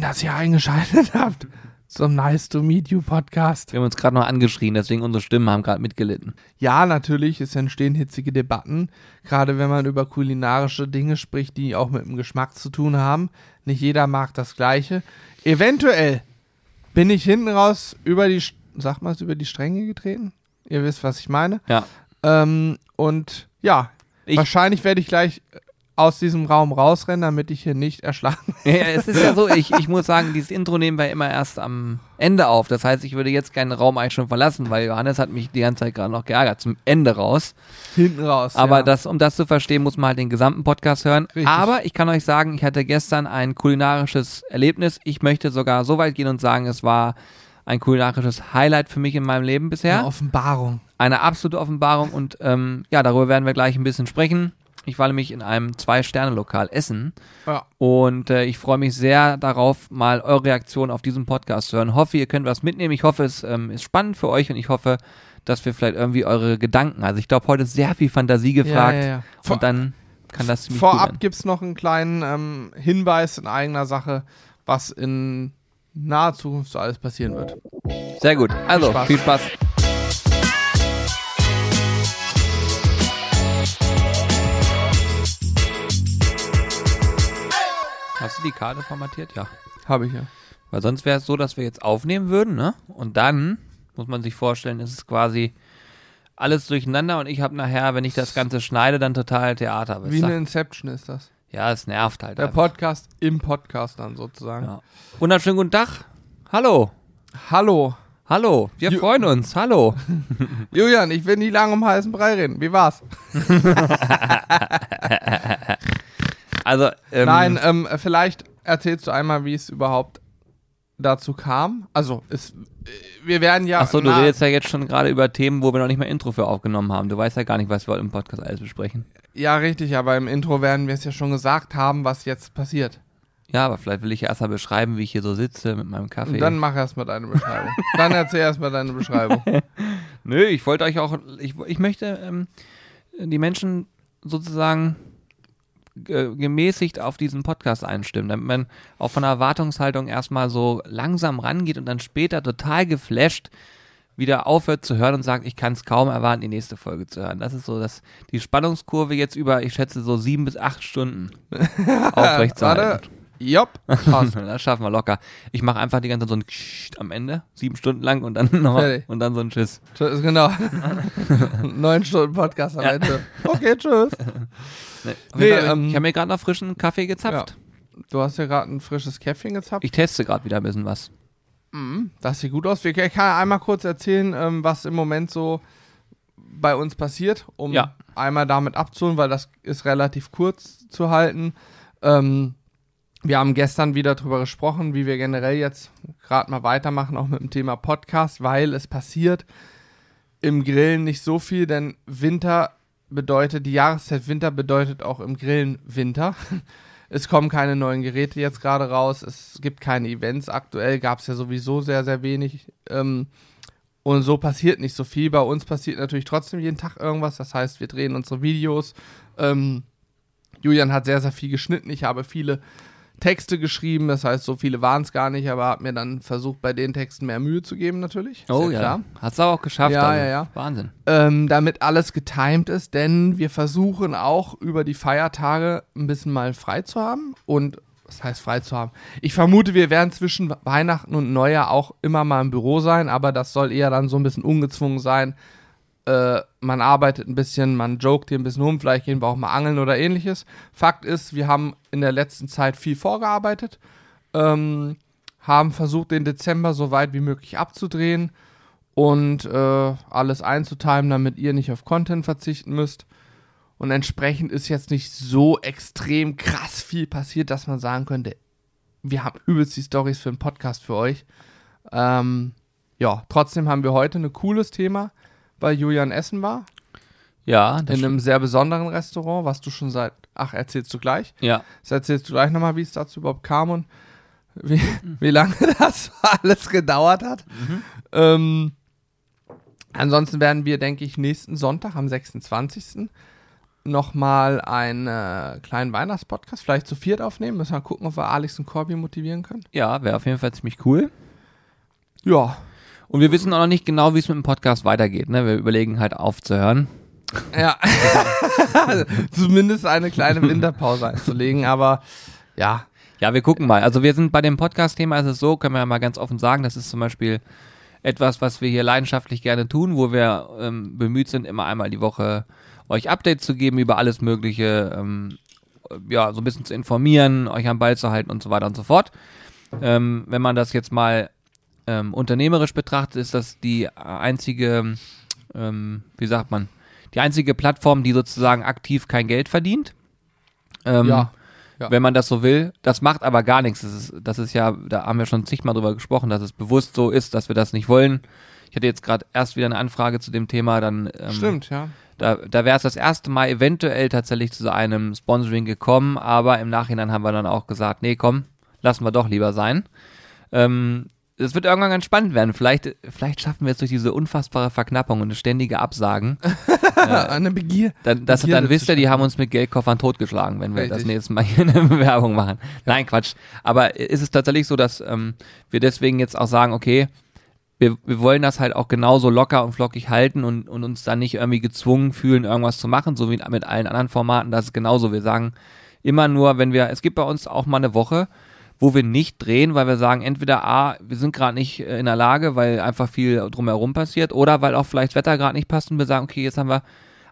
Schön, dass ihr eingeschaltet habt zum Nice to Meet You Podcast. Wir haben uns gerade noch angeschrien, deswegen unsere Stimmen haben gerade mitgelitten. Ja, natürlich, es entstehen hitzige Debatten, gerade wenn man über kulinarische Dinge spricht, die auch mit dem Geschmack zu tun haben. Nicht jeder mag das Gleiche. Eventuell bin ich hinten raus über die, sag mal, über die Stränge getreten. Ihr wisst, was ich meine. Ja. Ähm, und ja, Ich- wahrscheinlich werde ich gleich aus diesem Raum rausrennen, damit ich hier nicht erschlagen Ja, es ist ja so, ich, ich muss sagen, dieses Intro nehmen wir immer erst am Ende auf. Das heißt, ich würde jetzt keinen Raum eigentlich schon verlassen, weil Johannes hat mich die ganze Zeit gerade noch geärgert, zum Ende raus. hinten raus. Aber ja. das, um das zu verstehen, muss man halt den gesamten Podcast hören. Richtig. Aber ich kann euch sagen, ich hatte gestern ein kulinarisches Erlebnis. Ich möchte sogar so weit gehen und sagen, es war ein kulinarisches Highlight für mich in meinem Leben bisher. Eine Offenbarung. Eine absolute Offenbarung und ähm, ja, darüber werden wir gleich ein bisschen sprechen. Ich war nämlich in einem Zwei-Sterne-Lokal essen Ja. und äh, ich freue mich sehr darauf, mal eure Reaktion auf diesen Podcast zu hören. Hoffe, ihr könnt was mitnehmen. Ich hoffe, es ähm, ist spannend für euch und ich hoffe, dass wir vielleicht irgendwie eure Gedanken, also ich glaube, heute ist sehr viel Fantasie gefragt Ja, ja, ja. Und dann kann das ziemlich Vorab gibt es noch einen kleinen ähm, Hinweis in eigener Sache, was in naher Zukunft so alles passieren wird. Sehr gut. Also, Spaß. viel Spaß. Hast du die Karte formatiert? Ja. Habe ich ja. Weil sonst wäre es so, dass wir jetzt aufnehmen würden, ne? Und dann muss man sich vorstellen, ist es quasi alles durcheinander und ich habe nachher, wenn ich das Ganze schneide, dann total Theater. Wie eine Inception ist das. ja, es nervt halt. Der einfach. Podcast im Podcast dann sozusagen. Ja. Wunderschönen guten Tag. Hallo. Hallo. Hallo. Wir Ju- freuen uns. Hallo. Julian, ich will nie lange um heißen Brei reden. Wie war's? Also, ähm, Nein, ähm, vielleicht erzählst du einmal, wie es überhaupt dazu kam. Also, es, äh, wir werden ja. Achso, du redest ja jetzt schon gerade über Themen, wo wir noch nicht mal Intro für aufgenommen haben. Du weißt ja gar nicht, was wir heute im Podcast alles besprechen. Ja, richtig, aber im Intro werden wir es ja schon gesagt haben, was jetzt passiert. Ja, aber vielleicht will ich ja erstmal beschreiben, wie ich hier so sitze mit meinem Kaffee. Und dann mach erstmal deine Beschreibung. dann erzähl erstmal deine Beschreibung. Nö, ich wollte euch auch, ich, ich möchte ähm, die Menschen sozusagen ge- gemäßigt auf diesen Podcast einstimmen, damit man auch von der Erwartungshaltung erstmal so langsam rangeht und dann später total geflasht wieder aufhört zu hören und sagt, ich kann es kaum erwarten, die nächste Folge zu hören. Das ist so das, die Spannungskurve jetzt über, ich schätze, so sieben bis acht Stunden aufrecht zu halten. Jopp, passt. Das schaffen wir locker. Ich mache einfach die ganze Zeit so ein Kscht am Ende, sieben Stunden lang und dann noch Fertig. und dann so ein Tschüss. Tschüss, genau. Neun Stunden Podcast am Ende. Okay, tschüss. Nee, Nee, Fall, ähm, ich habe mir gerade noch frischen Kaffee gezapft. Du hast ja gerade ein frisches Käffchen gezapft. Ich teste gerade wieder ein bisschen was. Das sieht gut aus. Ich kann einmal kurz erzählen, ähm, was im Moment so bei uns passiert, um Ja. einmal damit abzuholen, weil das ist relativ kurz zu halten. Ähm, wir haben gestern wieder darüber gesprochen, wie wir generell jetzt gerade mal weitermachen, auch mit dem Thema Podcast, weil es passiert im Grillen nicht so viel, denn Winter bedeutet, die Jahreszeit Winter bedeutet auch im Grillen Winter. Es kommen keine neuen Geräte jetzt gerade raus, es gibt keine Events. Aktuell gab es ja sowieso sehr, sehr wenig. Ähm, und so passiert nicht so viel. Bei uns passiert natürlich trotzdem jeden Tag irgendwas. Das heißt, wir drehen unsere Videos. Ähm, Julian hat sehr, sehr viel geschnitten. Ich habe viele Texte geschrieben. Das heißt, so viele waren es gar nicht, aber habe mir dann versucht, bei den Texten mehr Mühe zu geben, natürlich. Oh ja, klar. hat's auch geschafft. Ja, also. ja, ja. Wahnsinn. Ähm, damit alles getimed ist, denn wir versuchen auch über die Feiertage ein bisschen mal frei zu haben und was heißt frei zu haben? Ich vermute, wir werden zwischen Weihnachten und Neujahr auch immer mal im Büro sein, aber das soll eher dann so ein bisschen ungezwungen sein. Äh, man arbeitet ein bisschen, man joked hier ein bisschen rum, vielleicht gehen wir auch mal angeln oder ähnliches. Fakt ist, wir haben in der letzten Zeit viel vorgearbeitet, ähm, haben versucht, den Dezember so weit wie möglich abzudrehen und äh, alles einzutimen, damit ihr nicht auf Content verzichten müsst. Und entsprechend ist jetzt nicht so extrem krass viel passiert, dass man sagen könnte, wir haben übelst die Stories für einen Podcast für euch. Ähm, ja, trotzdem haben wir heute ein cooles Thema, weil Julian Essen war. Ja, das in einem sehr besonderen Restaurant, was du schon seit. Ach, erzählst du gleich? ja. Das erzählst du gleich nochmal, wie es dazu überhaupt kam und wie, wie lange das alles gedauert hat. Ähm, ansonsten werden wir, denke ich, nächsten Sonntag am 26. nochmal einen äh, kleinen Weihnachtspodcast, vielleicht zu viert aufnehmen. Müssen wir gucken, ob wir Alex und Corby motivieren können. Ja, wäre auf jeden Fall ziemlich cool. Ja. Und wir wissen auch noch nicht genau, wie es mit dem Podcast weitergeht. Ne? Wir überlegen halt aufzuhören. Ja. Zumindest eine kleine Winterpause einzulegen, aber ja. Ja, wir gucken mal. Also wir sind bei dem Podcast-Thema, ist es so, können wir ja mal ganz offen sagen, das ist zum Beispiel etwas, was wir hier leidenschaftlich gerne tun, wo wir ähm, bemüht sind, immer einmal die Woche euch Updates zu geben über alles Mögliche, ähm, ja, so ein bisschen zu informieren, euch am Ball zu halten und so weiter und so fort. Ähm, wenn man das jetzt mal ähm, unternehmerisch betrachtet, ist das die einzige, ähm, wie sagt man, die einzige Plattform, die sozusagen aktiv kein Geld verdient. Ähm, Ja. Ja. Wenn man das so will. Das macht aber gar nichts. Das ist, das ist ja, da haben wir schon zigmal drüber gesprochen, dass es bewusst so ist, dass wir das nicht wollen. Ich hatte jetzt gerade erst wieder eine Anfrage zu dem Thema, dann ähm, Stimmt, ja. da, da wäre es das erste Mal eventuell tatsächlich zu so einem Sponsoring gekommen, aber im Nachhinein haben wir dann auch gesagt, nee, komm, lassen wir doch lieber sein. Ähm, es wird irgendwann ganz spannend werden. Vielleicht, vielleicht schaffen wir es durch diese unfassbare Verknappung und das ständige Absagen, Eine Begier. dann, das, Begierde dann wisst ihr, die haben uns mit Geldkoffern totgeschlagen, wenn wir das Richtig. nächste Mal hier eine Bewerbung machen. Nein, Quatsch. Aber ist es tatsächlich so, dass ähm, wir deswegen jetzt auch sagen, okay, wir, wir wollen das halt auch genauso locker und flockig halten und, und uns dann nicht irgendwie gezwungen fühlen, irgendwas zu machen, so wie mit allen anderen Formaten. Das ist genauso. Wir sagen immer nur, wenn wir, es gibt bei uns auch mal eine Woche, wo wir nicht drehen, weil wir sagen, entweder A, wir sind gerade nicht äh, in der Lage, weil einfach viel drumherum passiert, oder weil auch vielleicht Wetter gerade nicht passt und wir sagen, okay, jetzt haben wir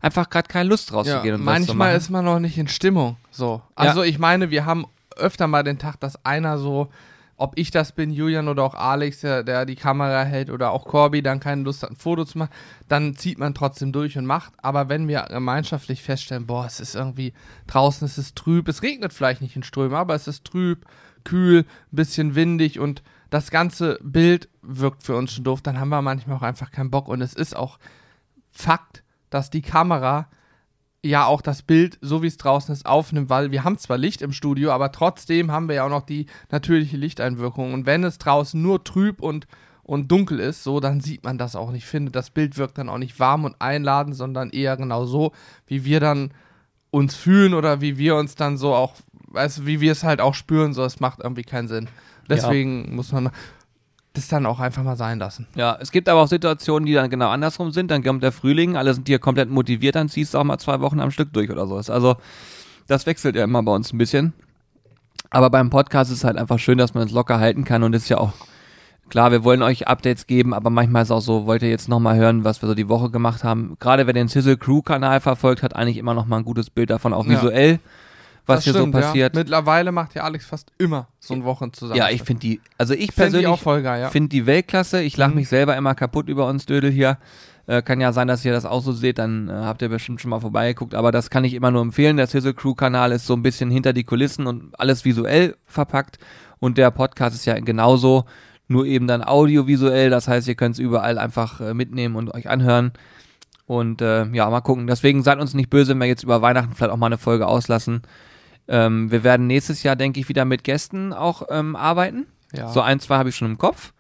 einfach gerade keine Lust Ja, rauszugehen und was zu manchmal ist man noch nicht in Stimmung. So. Also ich meine, wir haben öfter mal den Tag, dass einer so, ob ich das bin, Julian oder auch Alex, der, der die Kamera hält oder auch Corby, dann keine Lust hat, ein Foto zu machen, dann zieht man trotzdem durch und macht. Aber wenn wir gemeinschaftlich feststellen, boah, es ist irgendwie draußen, es ist trüb, es regnet vielleicht nicht in Strömen, aber es ist trüb, kühl, ein bisschen windig und das ganze Bild wirkt für uns schon doof, dann haben wir manchmal auch einfach keinen Bock und es ist auch Fakt, dass die Kamera ja auch das Bild, so wie es draußen ist, aufnimmt, weil wir haben zwar Licht im Studio, aber trotzdem haben wir ja auch noch die natürliche Lichteinwirkung. Und wenn es draußen nur trüb und, und dunkel ist, so, dann sieht man das auch nicht. Ich finde, das Bild wirkt dann auch nicht warm und einladend, sondern eher genau so, wie wir dann uns fühlen oder wie wir uns dann so auch, weißt du, wie wir es halt auch spüren, so, es macht irgendwie keinen Sinn. Deswegen muss man das dann auch einfach mal sein lassen. Ja, es gibt aber auch Situationen, die dann genau andersrum sind. Dann kommt der Frühling, alle sind hier komplett motiviert, dann ziehst du auch mal zwei Wochen am Stück durch oder so. Also, das wechselt ja immer bei uns ein bisschen. Aber beim Podcast ist es halt einfach schön, dass man es locker halten kann und es ist ja auch klar, wir wollen euch Updates geben, aber manchmal ist auch so, wollt ihr jetzt nochmal hören, was wir so die Woche gemacht haben. Gerade wer den Sizzle Crew Kanal verfolgt, hat eigentlich immer noch mal ein gutes Bild davon, auch Ja. Was Das hier stimmt, so passiert. Ja. Mittlerweile macht ja Alex fast immer so ein Wochen zusammen. Ja, ich finde die, also ich Finde die persönlich voll geil, ja. finde die Weltklasse. Ich lache Mhm. mich selber immer kaputt über uns Dödel hier. Äh, kann ja sein, dass ihr das auch so seht, dann äh, habt ihr bestimmt schon mal vorbeigeguckt, aber das kann ich immer nur empfehlen. Der Sizzle Crew Kanal ist so ein bisschen hinter die Kulissen und alles visuell verpackt und der Podcast ist ja genauso, nur eben dann audiovisuell, das heißt, ihr könnt es überall einfach äh, mitnehmen und euch anhören. Und äh, ja, mal gucken. Deswegen seid uns nicht böse, wenn wir jetzt über Weihnachten vielleicht auch mal eine Folge auslassen. Ähm, wir werden nächstes Jahr, denke ich, wieder mit Gästen auch ähm, arbeiten. ja. So ein, zwei habe ich schon im Kopf.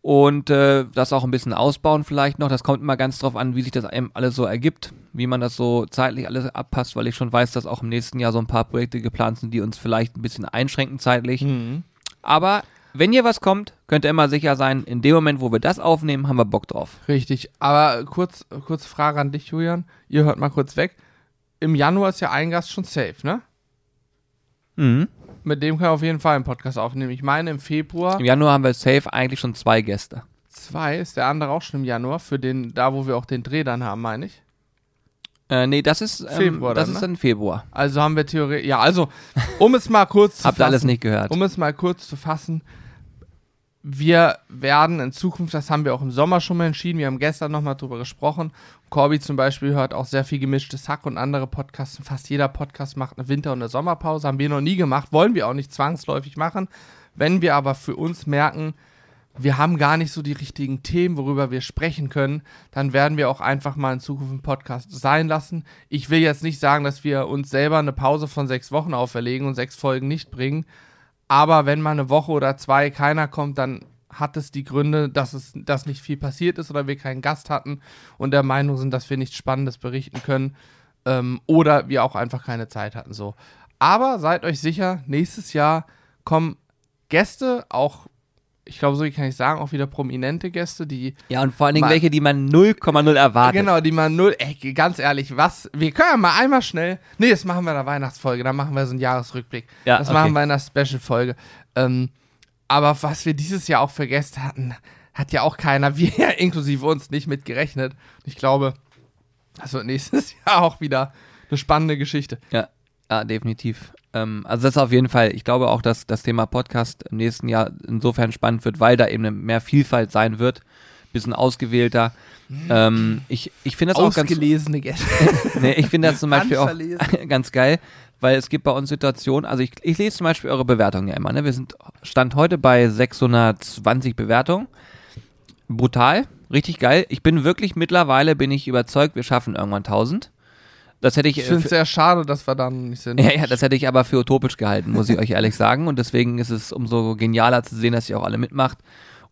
Und äh, das auch ein bisschen ausbauen vielleicht noch. Das kommt immer ganz drauf an, wie sich das einem alles so ergibt, wie man das so zeitlich alles abpasst, weil ich schon weiß, dass auch im nächsten Jahr so ein paar Projekte geplant sind, die uns vielleicht ein bisschen einschränken zeitlich. Mhm. Aber wenn hier was kommt, könnt ihr immer sicher sein, in dem Moment, wo wir das aufnehmen, haben wir Bock drauf. Richtig. Aber kurz, kurze Frage an dich, Julian. Ihr hört mal kurz weg. Im Januar ist ja ein Gast schon safe, ne? Mhm. Mit dem können wir auf jeden Fall einen Podcast aufnehmen. Ich meine, im Februar Im Januar haben wir safe eigentlich schon zwei Gäste. zwei ist der andere auch schon im Januar, für den, da wo wir auch den Dreh dann haben, meine ich. Äh, nee, das ist, ähm, Februar das dann, ist ne? dann Februar. Also haben wir Theorie. Ja, also, um es mal kurz zu Habt ihr fassen. alles nicht gehört. Um es mal kurz zu fassen, wir werden in Zukunft, das haben wir auch im Sommer schon mal entschieden, wir haben gestern nochmal drüber gesprochen. Corby zum Beispiel hört auch sehr viel gemischtes Hack und andere Podcasts. Fast jeder Podcast macht eine Winter- und eine Sommerpause. Haben wir noch nie gemacht, wollen wir auch nicht zwangsläufig machen. Wenn wir aber für uns merken, wir haben gar nicht so die richtigen Themen, worüber wir sprechen können, dann werden wir auch einfach mal in Zukunft einen Podcast sein lassen. Ich will jetzt nicht sagen, dass wir uns selber eine Pause von sechs Wochen auferlegen und sechs Folgen nicht bringen. Aber wenn mal eine Woche oder zwei keiner kommt, dann hat es die Gründe, dass es dass nicht viel passiert ist oder wir keinen Gast hatten und der Meinung sind, dass wir nichts Spannendes berichten können. Ähm, oder wir auch einfach keine Zeit hatten. So. Aber seid euch sicher, nächstes Jahr kommen Gäste, auch, ich glaube, so kann ich sagen, auch wieder prominente Gäste, die Ja, und vor allen Dingen welche, die man 0,0 erwartet. Genau, die man null. Ey, ganz ehrlich, was? Wir können ja mal einmal schnell. Nee, das machen wir in der Weihnachtsfolge. Da machen wir so einen Jahresrückblick. Ja, das okay. machen wir in der Special-Folge. Ähm, aber was wir dieses Jahr auch für Gäste hatten, hat ja auch keiner, wir inklusive uns, nicht mit gerechnet. Ich glaube, das wird nächstes Jahr auch wieder eine spannende Geschichte. Ja, ja definitiv. Ähm, also das ist auf jeden Fall, ich glaube auch, dass das Thema Podcast im nächsten Jahr insofern spannend wird, weil da eben mehr Vielfalt sein wird, bisschen ausgewählter. Ähm, ich ich finde das auch ganz, Ausgelesene Gäste. nee, ich finde das zum Beispiel auch ganz geil, weil es gibt bei uns Situationen, also ich, ich lese zum Beispiel eure Bewertungen ja immer, ne? Wir sind Stand heute bei 620 Bewertungen. Brutal, richtig geil. Ich bin wirklich mittlerweile, bin ich überzeugt, wir schaffen irgendwann 1000. Das hätte ich, Ich äh, finde es sehr schade, dass wir dann nicht sind. ja, ja, das hätte ich aber für utopisch gehalten, muss ich euch ehrlich sagen. Und deswegen ist es umso genialer zu sehen, dass ihr auch alle mitmacht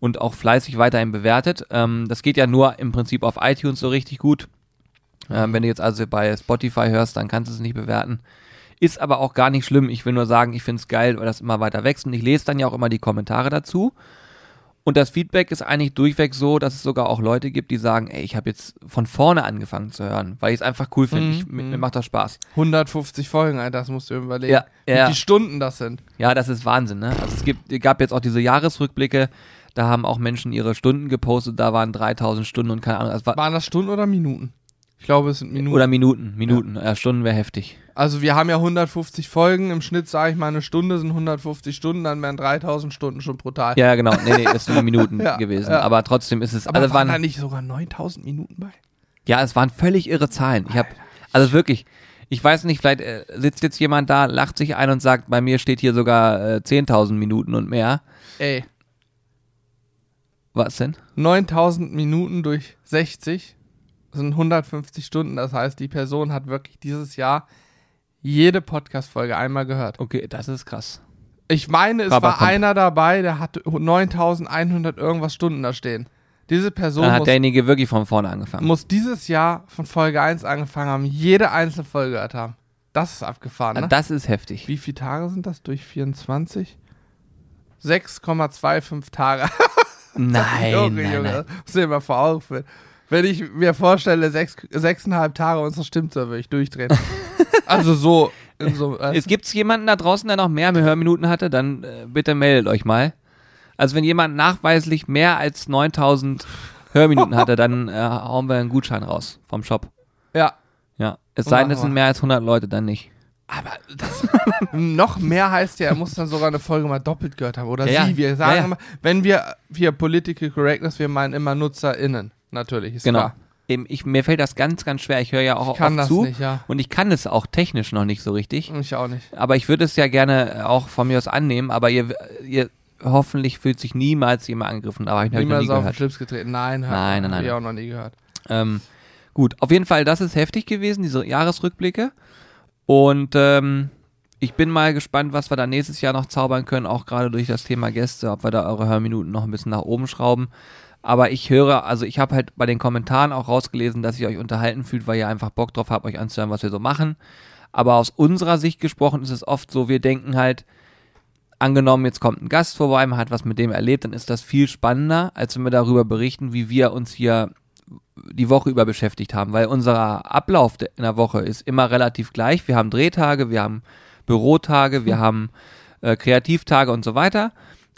und auch fleißig weiterhin bewertet. Ähm, das geht ja nur im Prinzip auf iTunes so richtig gut. Ähm, wenn du jetzt also bei Spotify hörst, dann kannst du es nicht bewerten. Ist aber auch gar nicht schlimm. Ich will nur sagen, ich finde es geil, weil das immer weiter wächst. Und ich lese dann ja auch immer die Kommentare dazu. Und das Feedback ist eigentlich durchweg so, dass es sogar auch Leute gibt, die sagen, ey, ich habe jetzt von vorne angefangen zu hören, weil ich es einfach cool finde. Ich- Mir, mhm. mir macht das Spaß. 150 Folgen, Alter, das musst du überlegen. Ja, Wie ja. viele Stunden das sind. Ja, das ist Wahnsinn, ne? Also es gibt, gab jetzt auch diese Jahresrückblicke, da haben auch Menschen ihre Stunden gepostet, da waren 3000 Stunden und keine Ahnung, das war, Waren das Stunden oder Minuten? Ich glaube, es sind Minuten. oder Minuten, Minuten, ja. Stunden wäre heftig. also wir haben ja 150 Folgen, im Schnitt sage ich mal eine Stunde sind 150 Stunden, dann wären 3000 Stunden schon brutal. Ja, genau, nee, nee, ist nur Minuten Ja, gewesen, ja. aber trotzdem ist es, Aber also waren da nicht sogar 9000 Minuten bei? ja, es waren völlig irre Zahlen. Ich habe, also wirklich, ich weiß nicht, vielleicht äh, sitzt jetzt jemand da, lacht sich ein und sagt, bei mir steht hier sogar äh, 10.000 Minuten und mehr. Ey, Was denn? 9000 Minuten durch 60 sind 150 Stunden. Das heißt, die Person hat wirklich dieses Jahr jede Podcast-Folge einmal gehört. Okay, das ist krass. Ich meine, es Aber war einer dabei, der hatte 9100 irgendwas Stunden da stehen. Diese Person Dann hat muss, derjenige wirklich von vorne angefangen. muss dieses Jahr von Folge 1 angefangen haben, jede einzelne Folge gehört haben. Das ist abgefahren, ne? Das ist heftig. Wie viele Tage sind das durch 24? 6,25 Tage. Nein, Junge, nein, Junge, nein. muss dir mal vor Augen. Wenn ich mir vorstelle, sechs, sechseinhalb Tage unsere Stimmzahl würde ich durchdrehen. also so, so Es gibt jemanden da draußen, der noch mehr Hörminuten hatte, dann äh, bitte meldet euch mal. Also wenn jemand nachweislich mehr als 9000 Hörminuten hatte, dann äh, hauen wir einen Gutschein raus vom Shop. ja, Ja, es sei denn, es sind wir. mehr als 100 Leute, dann nicht. aber das, noch mehr heißt ja, er muss dann sogar eine Folge mal doppelt gehört haben. Oder Ja, sie, wir sagen Ja, ja. immer, wenn wir hier Political Correctness, wir meinen immer NutzerInnen. Natürlich, ist Genau. klar. Eben, ich, mir fällt das ganz, ganz schwer. Ich höre ja auch Ich kann oft das zu nicht, ja. und ich kann es auch technisch noch nicht so richtig. Ich auch nicht. Aber ich würde es ja gerne äh, auch von mir aus annehmen, aber ihr, ihr hoffentlich fühlt sich niemals jemand angegriffen. Aber ich habe noch nie Niemals auf den. Schlips getreten. Nein, Nein, nein, hab nein. ich auch noch nie gehört. Ähm, gut, auf jeden Fall, das ist heftig gewesen, diese Jahresrückblicke. Und ähm, ich bin mal gespannt, was wir da nächstes Jahr noch zaubern können, auch gerade durch das Thema Gäste, ob wir da eure Hörminuten noch ein bisschen nach oben schrauben. Aber ich höre, also ich habe halt bei den Kommentaren auch rausgelesen, dass ihr euch unterhalten fühlt, weil ihr einfach Bock drauf habt, euch anzuhören, was wir so machen. Aber aus unserer Sicht gesprochen ist es oft so, wir denken halt, angenommen, jetzt kommt ein Gast vorbei, man hat was mit dem erlebt, dann ist das viel spannender, als wenn wir darüber berichten, wie wir uns hier die Woche über beschäftigt haben, weil unser Ablauf in der Woche ist immer relativ gleich. Wir haben Drehtage, wir haben Bürotage, wir haben äh, Kreativtage und so weiter.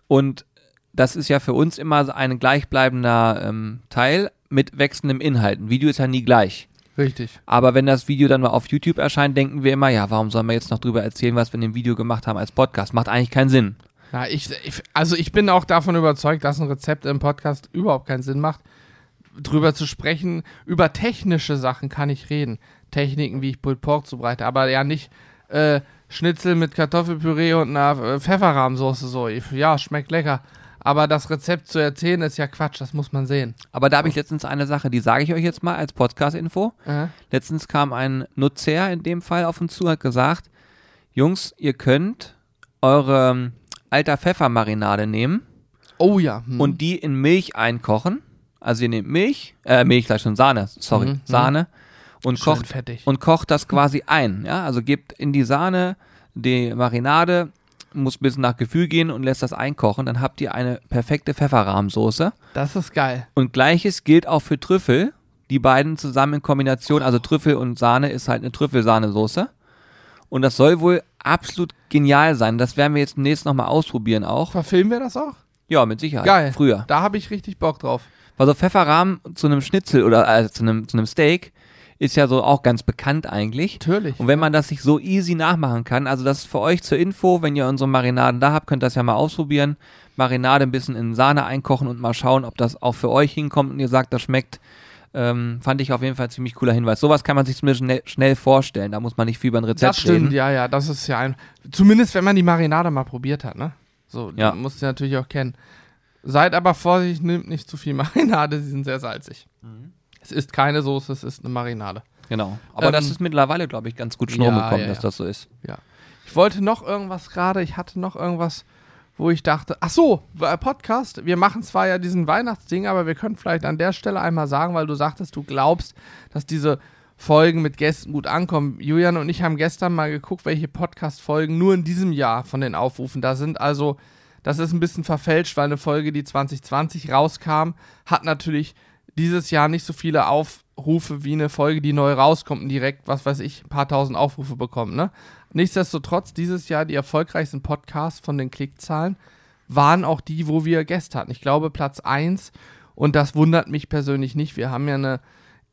Und das ist ja für uns immer ein gleichbleibender ähm, Teil mit wechselndem Inhalt. Ein Video ist ja nie gleich. Richtig. Aber wenn das Video dann mal auf YouTube erscheint, denken wir immer, ja, warum sollen wir jetzt noch drüber erzählen, was wir in dem Video gemacht haben als Podcast? Macht eigentlich keinen Sinn. Ja, ich, ich, also ich bin auch davon überzeugt, dass ein Rezept im Podcast überhaupt keinen Sinn macht. Drüber zu sprechen, über technische Sachen kann ich reden. Techniken, wie ich Pulled Pork zubereite, aber ja nicht äh, Schnitzel mit Kartoffelpüree und einer äh, Pfefferrahmsoße so. Ja, schmeckt lecker. Aber das Rezept zu erzählen ist ja Quatsch, das muss man sehen. Aber da habe ich letztens eine Sache, die sage ich euch jetzt mal als Podcast-Info. Äh? Letztens kam ein Nutzer in dem Fall auf uns zu, hat gesagt, Jungs, ihr könnt eure ähm, alter Pfeffermarinade nehmen Oh ja. hm. und die in Milch einkochen. Also ihr nehmt Milch, äh, Milch gleich schon Sahne, sorry, Mhm. Sahne. und Schön kocht fettig. und kocht das quasi ein. Ja, also gebt in die Sahne die Marinade, muss ein bisschen nach Gefühl gehen und lässt das einkochen. Dann habt ihr eine perfekte Pfefferrahmsoße. Das ist geil. Und gleiches gilt auch für Trüffel. Die beiden zusammen in Kombination, also Trüffel und Sahne ist halt eine Trüffelsahnesoße. Und das soll wohl absolut genial sein. Das werden wir jetzt demnächst nochmal ausprobieren auch. Verfilmen wir das auch? Ja, mit Sicherheit. Geil. Früher. Da habe ich richtig Bock drauf. Also Pfefferrahmen zu einem Schnitzel oder also zu einem, zu einem Steak ist ja so auch ganz bekannt eigentlich. Natürlich. Und wenn man das sich so easy nachmachen kann, also das ist für euch zur Info, wenn ihr unsere Marinaden da habt, könnt ihr das ja mal ausprobieren. Marinade ein bisschen in Sahne einkochen und mal schauen, ob das auch für euch hinkommt und ihr sagt, das schmeckt. Ähm, fand ich auf jeden Fall ein ziemlich cooler Hinweis. Sowas kann man sich zumindest schnell, schnell vorstellen. Da muss man nicht viel über ein Rezept Das stimmt, reden. ja, ja. Das ist ja ein. Zumindest wenn man die Marinade mal probiert hat, ne? So, Ja. musst du natürlich auch kennen. Seid aber vorsichtig, nehmt nicht zu viel Marinade, sie sind sehr salzig. Mhm. Es ist keine Soße, es ist eine Marinade. Genau. Aber Ähm, das ist mittlerweile, glaube ich, ganz gut schon ja, rumgekommen, ja, dass ja. das so ist. Ich wollte noch irgendwas gerade, ich hatte noch irgendwas, wo ich dachte, ach so, äh, Podcast, wir machen zwar ja diesen Weihnachtsding, aber wir können vielleicht an der Stelle einmal sagen, weil du sagtest, du glaubst, dass diese Folgen mit Gästen gut ankommen. Julian und ich haben gestern mal geguckt, welche Podcast-Folgen nur in diesem Jahr von den Aufrufen da sind. Also, das ist ein bisschen verfälscht, weil eine Folge, die 2020 rauskam, hat natürlich dieses Jahr nicht so viele Aufrufe wie eine Folge, die neu rauskommt und direkt, was weiß ich, ein paar tausend Aufrufe bekommt, ne? Nichtsdestotrotz, dieses Jahr die erfolgreichsten Podcasts von den Klickzahlen waren auch die, wo wir Gäste hatten. Ich glaube Platz 1 und das wundert mich persönlich nicht. Wir haben ja eine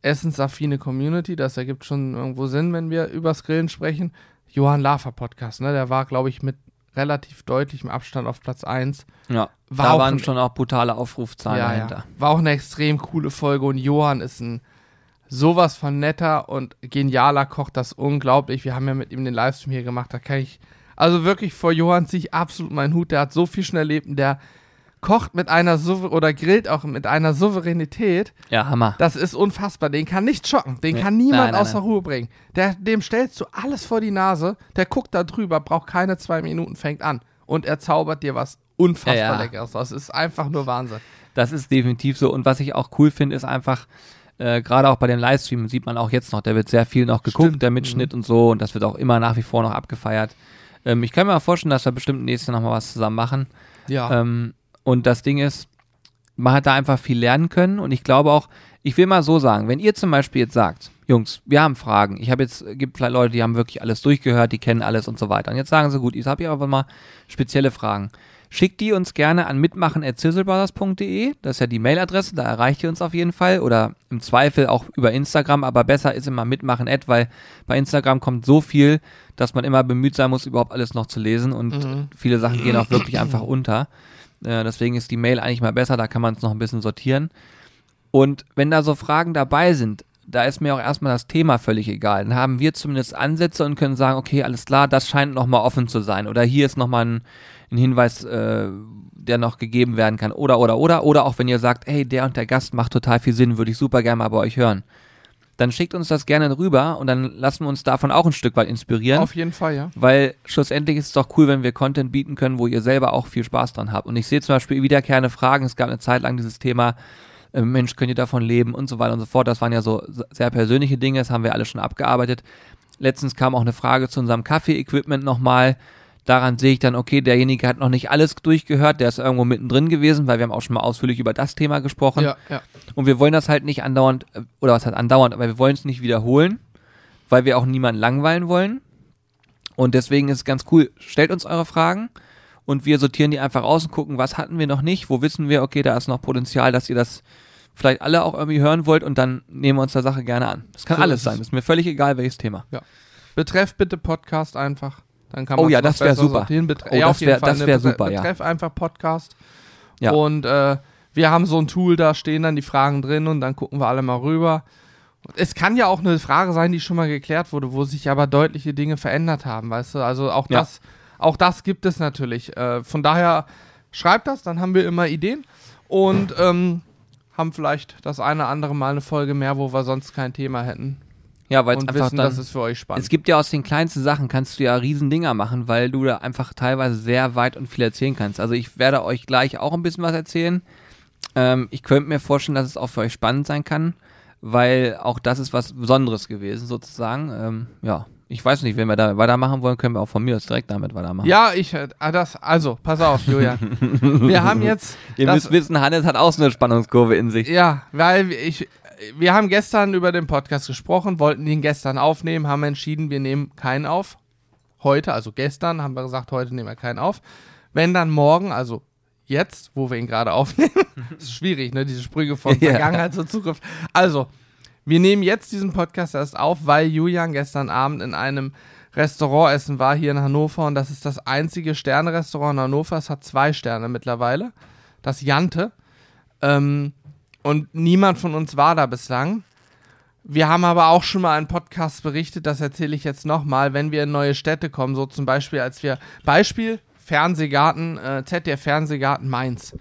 essensaffine Community, das ergibt schon irgendwo Sinn, wenn wir übers Grillen sprechen. Johann Lafer Podcast, ne? Der war, glaube ich, mit relativ deutlichem Abstand auf Platz 1. Ja. War da auch waren ein- schon auch brutale Aufrufzahlen dahinter. War auch eine extrem coole Folge und Johann ist ein sowas von netter und genialer Koch, das ist unglaublich. Wir haben ja mit ihm den Livestream hier gemacht, da kann ich, also wirklich vor Johann ziehe ich absolut meinen Hut, der hat so viel schon erlebt und der kocht mit einer Souver oder grillt auch mit einer Souveränität, Ja, Hammer. das ist unfassbar. Den kann nicht schocken, den Nee. kann niemand Nein, nein, außer nein. Ruhe bringen. Der, dem stellst du alles vor die Nase, der guckt da drüber, braucht keine zwei Minuten, fängt an und er zaubert dir was unfassbar Ja, ja. Leckeres. Das ist einfach nur Wahnsinn. Das ist definitiv so. Und was ich auch cool finde, ist einfach, äh, gerade auch bei den Livestreams sieht man auch jetzt noch, da wird sehr viel noch geguckt, Stimmt. der Mitschnitt und so. Und das wird auch immer nach wie vor noch abgefeiert. Ähm, ich kann mir mal vorstellen, dass wir bestimmt nächstes Jahr nochmal was zusammen machen. Ja. Ähm, und das Ding ist, man hat da einfach viel lernen können. Und ich glaube auch, ich will mal so sagen, wenn ihr zum Beispiel jetzt sagt, Jungs, wir haben Fragen. Ich habe jetzt, gibt vielleicht Leute, die haben wirklich alles durchgehört, die kennen alles und so weiter. Und jetzt sagen sie, gut, ich habe hier aber mal spezielle Fragen. Schickt die uns gerne an mitmachen.zizzlebrothers.de. Das ist ja die Mailadresse, da erreicht ihr uns auf jeden Fall. Oder im Zweifel auch über Instagram, aber besser ist immer mitmachen, weil bei Instagram kommt so viel, dass man immer bemüht sein muss, überhaupt alles noch zu lesen. Und Mhm. viele Sachen gehen auch wirklich einfach unter. Äh, deswegen ist die Mail eigentlich mal besser, da kann man es noch ein bisschen sortieren. Und wenn da so Fragen dabei sind, da ist mir auch erstmal das Thema völlig egal. Dann haben wir zumindest Ansätze und können sagen, okay, alles klar, das scheint nochmal offen zu sein. Oder hier ist nochmal ein, ein Hinweis, äh, der noch gegeben werden kann. Oder, oder, oder. Oder auch wenn ihr sagt, hey, der und der Gast macht total viel Sinn, würde ich super gerne mal bei euch hören. Dann schickt uns das gerne rüber und dann lassen wir uns davon auch ein Stück weit inspirieren. Auf jeden Fall, ja. Weil schlussendlich ist es doch cool, wenn wir Content bieten können, wo ihr selber auch viel Spaß dran habt. Und ich sehe zum Beispiel wiederkehrende Fragen. Es gab eine Zeit lang dieses Thema, äh, Mensch, könnt ihr davon leben und so weiter und so fort. Das waren ja so sehr persönliche Dinge, das haben wir alle schon abgearbeitet. Letztens kam auch eine Frage zu unserem Kaffee-Equipment nochmal. Daran sehe ich dann, okay, derjenige hat noch nicht alles durchgehört, der ist irgendwo mittendrin gewesen, weil wir haben auch schon mal ausführlich über das Thema gesprochen. Ja, ja. Und wir wollen das halt nicht andauernd, äh, oder was halt andauernd, aber wir wollen es nicht wiederholen, weil wir auch niemanden langweilen wollen. Und deswegen ist es ganz cool, stellt uns eure Fragen und wir sortieren die einfach aus und gucken, was hatten wir noch nicht, wo wissen wir, okay, da ist noch Potenzial, dass ihr das vielleicht alle auch irgendwie hören wollt und dann nehmen wir uns der Sache gerne an. Das kann So alles ist sein, es. ist mir völlig egal, welches Thema. Betreff bitte Podcast einfach. Dann kann Oh man's ja, noch das wär besser super. Oh, ja, das auf jeden wär- Fall. das ne? wär super, ja. Betreff einfach Podcast. Ja. Und äh, wir haben so ein Tool, da stehen dann die Fragen drin und dann gucken wir alle mal rüber. Es kann ja auch eine Frage sein, die schon mal geklärt wurde, wo sich aber deutliche Dinge verändert haben, weißt du? Also auch Ja. das, auch das gibt es natürlich. Äh, von daher schreibt das, dann haben wir immer Ideen und ähm, haben vielleicht das eine andere Mal eine Folge mehr, wo wir sonst kein Thema hätten Ja, weil es einfach wissen, dann, das ist für euch spannend. Es gibt ja aus den kleinsten Sachen kannst du ja riesen Dinger machen, weil du da einfach teilweise sehr weit und viel erzählen kannst. Also ich werde euch gleich auch ein bisschen was erzählen. Ähm, ich könnte mir vorstellen, dass es auch für euch spannend sein kann. weil auch das ist was Besonderes gewesen, sozusagen. Ähm, ja, ich weiß nicht, wenn wir da weitermachen wollen, können wir auch von mir aus direkt damit weitermachen. Ja, ich, äh, das, also, pass auf, Julian. wir haben jetzt. Ihr das- müsst wissen, Hannes hat auch so eine Spannungskurve in sich. Ja, weil ich, wir haben gestern über den Podcast gesprochen, wollten ihn gestern aufnehmen, haben entschieden, wir nehmen keinen auf. Heute, also gestern, haben wir gesagt, heute nehmen wir keinen auf. Wenn dann morgen, also jetzt, wo wir ihn gerade aufnehmen, ist schwierig, ne, diese Sprünge von Ja. Vergangenheit zur Zukunft. Also, wir nehmen jetzt diesen Podcast erst auf, weil Julian gestern Abend in einem Restaurant essen war hier in Hannover und das ist das einzige Sterne-Restaurant in Hannover. Es hat zwei Sterne mittlerweile. Das Jante. Ähm, und niemand von uns war da bislang. Wir haben aber auch schon mal einen Podcast berichtet, das erzähle ich jetzt nochmal, wenn wir in neue Städte kommen, so zum Beispiel, als wir, Beispiel, Fernsehgarten, äh, ZDF Fernsehgarten Mainz.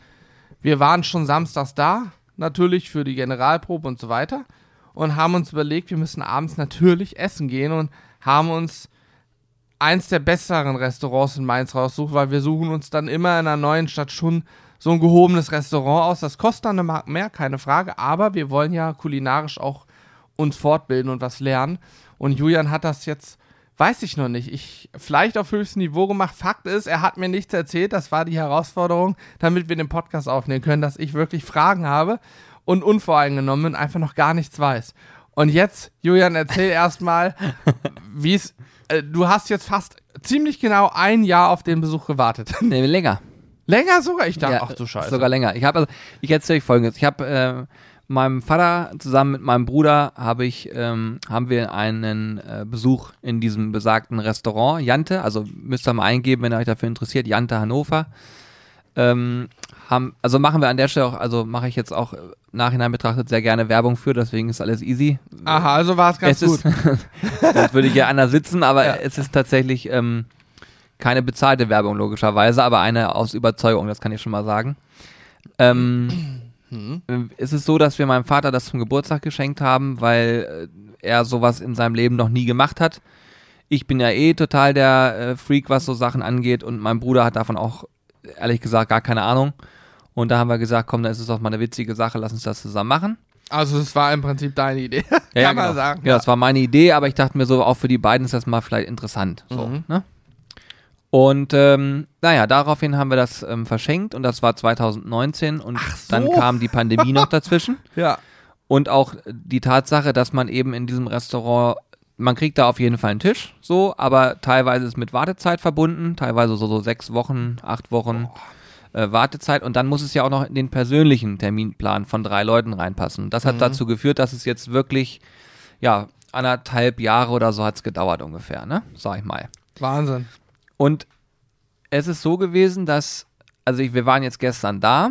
Wir waren schon samstags da, natürlich für die Generalprobe und so weiter, und haben uns überlegt, wir müssen abends natürlich essen gehen und haben uns eins der besseren Restaurants in Mainz raussucht, weil wir suchen uns dann immer in einer neuen Stadt schon so ein gehobenes Restaurant aus. Das kostet dann eine Mark mehr, keine Frage, aber wir wollen ja kulinarisch auch uns fortbilden und was lernen. Und Julian hat das jetzt, weiß ich noch nicht, ich vielleicht auf höchstem Niveau gemacht. Fakt ist, er hat mir nichts erzählt. Das war die Herausforderung, damit wir den Podcast aufnehmen können, dass ich wirklich Fragen habe und unvoreingenommen einfach noch gar nichts weiß. Und jetzt, Julian, erzähl erstmal, wie es. Äh, du hast jetzt fast ziemlich genau ein Jahr auf den Besuch gewartet. Nee, länger. Länger sogar? Ich dachte, Ja, ach du Scheiße. Sogar länger. Ich habe also, ich erzähle euch folgendes. Ich habe äh, meinem Vater zusammen mit meinem Bruder habe ich ähm, haben wir einen äh, Besuch in diesem besagten Restaurant Jante. Also müsst ihr mal eingeben, wenn ihr euch dafür interessiert. Jante Hannover. Ähm, haben, also machen wir an der Stelle auch, also mache ich jetzt auch äh, nachhinein betrachtet sehr gerne Werbung für, deswegen ist alles easy. Aha, also war es ganz es gut. ist, sonst würde ich ja anders sitzen, aber Ja. es ist tatsächlich ähm, keine bezahlte Werbung logischerweise, aber eine aus Überzeugung, das kann ich schon mal sagen. Ähm, Hm. es ist so, dass wir meinem Vater das zum Geburtstag geschenkt haben, weil äh, er sowas in seinem Leben noch nie gemacht hat. Ich bin ja eh total der äh, Freak, was so Sachen angeht und mein Bruder hat davon auch ehrlich gesagt gar keine Ahnung. Und da haben wir gesagt, komm, dann ist es doch mal eine witzige Sache, lass uns das zusammen machen. Also es war im Prinzip deine Idee. Ja, Kann ja, man genau. sagen. Ja, das war meine Idee, aber ich dachte mir so, auch für die beiden ist das mal vielleicht interessant. So, Mhm. ne? Und ähm, naja, daraufhin haben wir das ähm, verschenkt und das war 2019 und so. dann kam die Pandemie noch dazwischen Ja. und auch die Tatsache, dass man eben in diesem Restaurant, man kriegt da auf jeden Fall einen Tisch, so, aber teilweise ist mit Wartezeit verbunden, teilweise so, so sechs Wochen, acht Wochen äh, Wartezeit und dann muss es ja auch noch in den persönlichen Terminplan von drei Leuten reinpassen. Das hat Mhm. dazu geführt, dass es jetzt wirklich, ja, anderthalb Jahre oder so hat es gedauert ungefähr, ne? Sag ich mal. Wahnsinn. Und es ist so gewesen, dass, also ich, wir waren jetzt gestern da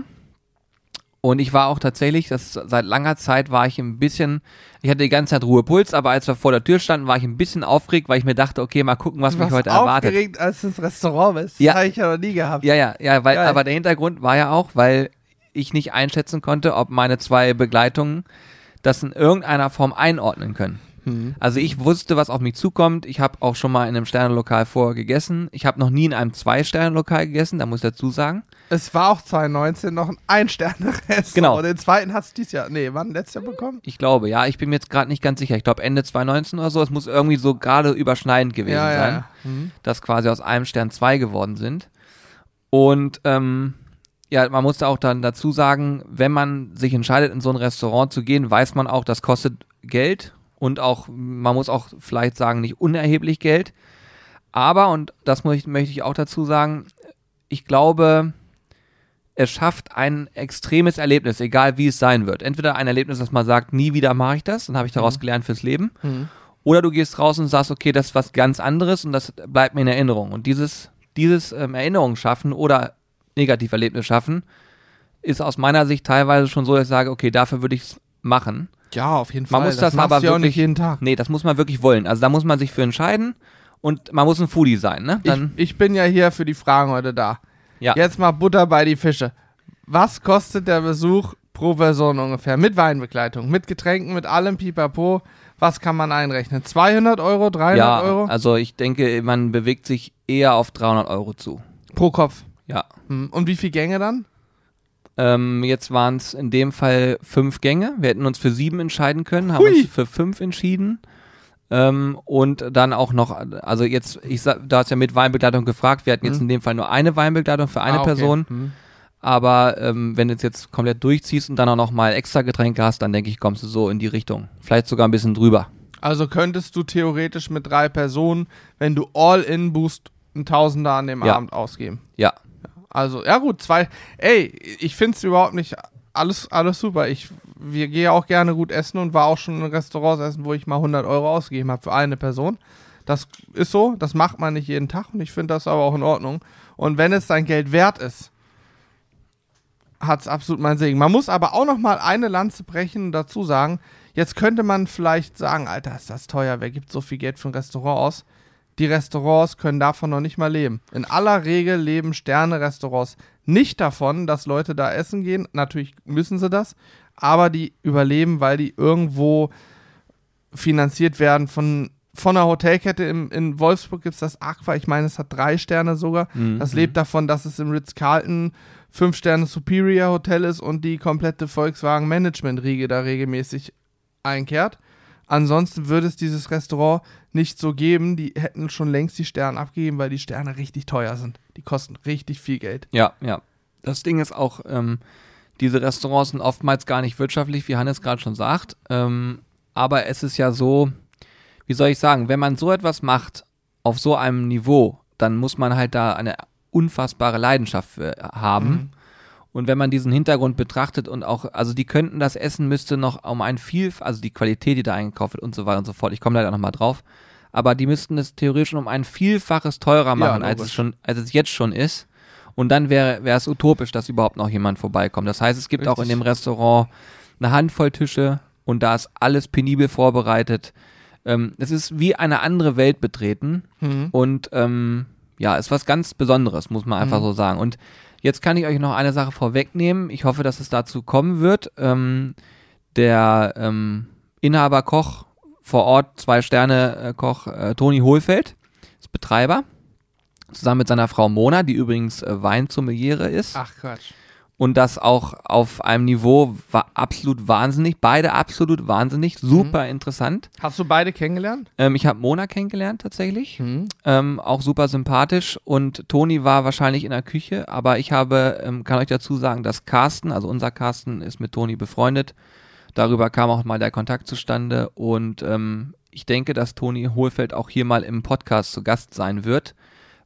und ich war auch tatsächlich, das seit langer Zeit war ich ein bisschen, ich hatte die ganze Zeit Ruhepuls, aber als wir vor der Tür standen, war ich ein bisschen aufgeregt, weil ich mir dachte, okay, mal gucken, was du mich heute erwartet. aufgeregt, als ins Restaurant bist. Ja. Das habe ich ja noch nie gehabt. Ja, ja, ja, weil, Geil. aber der Hintergrund war ja auch, weil ich nicht einschätzen konnte, ob meine zwei Begleitungen das in irgendeiner Form einordnen können. Hm. Also ich wusste, was auf mich zukommt. Ich habe auch schon mal in einem Sternenlokal vorher gegessen. Ich habe noch nie in einem Zwei-Sterne-Lokal gegessen, da muss ich dazu sagen. Es war auch 2019 noch ein Ein-Sterne-Restaurant. Genau. Und den zweiten hast du dieses Jahr, nee, wann letztes Jahr bekommen? Ich glaube, ja, ich bin mir jetzt gerade nicht ganz sicher. Ich glaube Ende 2019 oder so. Es muss irgendwie so gerade überschneidend gewesen ja, ja, sein, ja. Hm. dass quasi aus einem Stern zwei geworden sind. Und ähm, ja, man musste auch dann dazu sagen, wenn man sich entscheidet, in so ein Restaurant zu gehen, weiß man auch, das kostet Geld und auch, man muss auch vielleicht sagen, nicht unerheblich Geld. Aber, und das ich, möchte ich auch dazu sagen, ich glaube, es schafft ein extremes Erlebnis, egal wie es sein wird. Entweder ein Erlebnis, dass man sagt, nie wieder mache ich das, dann habe ich daraus gelernt fürs Leben. Hm. Oder du gehst raus und sagst, okay, das ist was ganz anderes und das bleibt mir in Erinnerung. Und dieses, dieses ähm, Erinnerung schaffen oder Negativerlebnis schaffen, ist aus meiner Sicht teilweise schon so, dass ich sage, okay, dafür würde ich es machen. Ja, auf jeden Fall. Man muss das machst aber wirklich- jeden Tag. Nee, das muss man wirklich wollen. Also da muss man sich für entscheiden und man muss ein Foodie sein, ne? Dann, ich, ich bin ja hier für die Fragen heute da. ja. Jetzt mal Butter bei die Fische. Was kostet der Besuch pro Person ungefähr? Mit Weinbegleitung, mit Getränken, mit allem Pipapo. Was kann man einrechnen? 200 Euro, 300 ja, Euro also ich denke, man bewegt sich eher auf 300 Euro zu. pro Kopf. Ja. Hm. Und wie viele Gänge dann? Ähm, jetzt waren es in dem Fall fünf Gänge. Wir hätten uns für sieben entscheiden können, haben Hui. uns für fünf entschieden. Ähm, und dann auch noch, also jetzt, ich sag, du hast ja mit Weinbegleitung gefragt, wir hatten jetzt Mhm. in dem Fall nur eine Weinbegleitung für eine Ah, okay. Person. Hm. Aber ähm, wenn du es jetzt komplett durchziehst und dann auch noch mal extra Getränke hast, dann denke ich, kommst du so in die Richtung. Vielleicht sogar ein bisschen drüber. Also könntest du theoretisch mit drei Personen, wenn du all in boost, einen Tausender an dem Ja. Abend ausgeben. Ja, Also, ja gut, zwei. Ey, ich find's überhaupt nicht alles, alles super. Ich, wir gehen auch gerne gut essen und war auch schon in Restaurants essen, wo ich mal 100 Euro ausgegeben habe für eine Person. Das ist so, das macht man nicht jeden Tag und ich finde das aber auch in Ordnung. Und wenn es sein Geld wert ist, hat's absolut meinen Segen. Man muss aber auch noch mal eine Lanze brechen und dazu sagen, jetzt könnte man vielleicht sagen, Alter, ist das teuer, wer gibt so viel Geld für ein Restaurant aus? Die Restaurants können davon noch nicht mal leben. In aller Regel leben Sterne-Restaurants nicht davon, dass Leute da essen gehen. Natürlich müssen sie das, aber die überleben, weil die irgendwo finanziert werden von, von einer Hotelkette. Im, in Wolfsburg gibt es das Aqua, ich meine, es hat drei Sterne sogar. Mhm. Das lebt davon, dass es im Ritz-Carlton fünf Sterne Superior Hotel ist und die komplette Volkswagen Management-Riege da regelmäßig einkehrt. Ansonsten würde es dieses Restaurant nicht so geben. Die hätten schon längst die Sterne abgegeben, weil die Sterne richtig teuer sind. Die kosten richtig viel Geld. Ja, ja. Das Ding ist auch, ähm, diese Restaurants sind oftmals gar nicht wirtschaftlich, wie Hannes gerade schon sagt. Ähm, aber es ist ja so, wie soll ich sagen, wenn man so etwas macht auf so einem Niveau, dann muss man halt da eine unfassbare Leidenschaft für haben. Mhm. Und wenn man diesen Hintergrund betrachtet und auch, also die könnten das Essen müsste noch um ein viel, also die Qualität, die da eingekauft wird und so weiter und so fort. Ich komme leider nochmal drauf. Aber die müssten es theoretisch um ein Vielfaches teurer machen, als es schon, als es jetzt schon ist. Und dann wäre wäre es utopisch, dass überhaupt noch jemand vorbeikommt. Das heißt, es gibt auch in Richtig. dem Restaurant eine Handvoll Tische und da ist alles penibel vorbereitet. Ähm, es ist wie eine andere Welt betreten. Mhm. Und ähm, ja, ist was ganz Besonderes, muss man einfach Mhm. so sagen. Und jetzt kann ich euch noch eine Sache vorwegnehmen. Ich hoffe, dass es dazu kommen wird. Ähm, der ähm, Inhaber Koch vor Ort, zwei Sterne Koch äh, Toni Hohlfeld, ist Betreiber, zusammen mit seiner Frau Mona, die übrigens äh, Weinsommeliere ist. Ach Quatsch. Und das auch auf einem Niveau war absolut wahnsinnig. Beide absolut wahnsinnig, super interessant. Hast du beide kennengelernt? Ähm, ich habe Mona kennengelernt tatsächlich. Mhm. Ähm, auch super sympathisch und Toni war wahrscheinlich in der Küche, aber ich habe, ähm, kann euch dazu sagen, dass Carsten, also unser Carsten, ist mit Toni befreundet. Darüber kam auch mal der Kontakt zustande und ähm, ich denke, dass Toni Hohlfeld auch hier mal im Podcast zu Gast sein wird,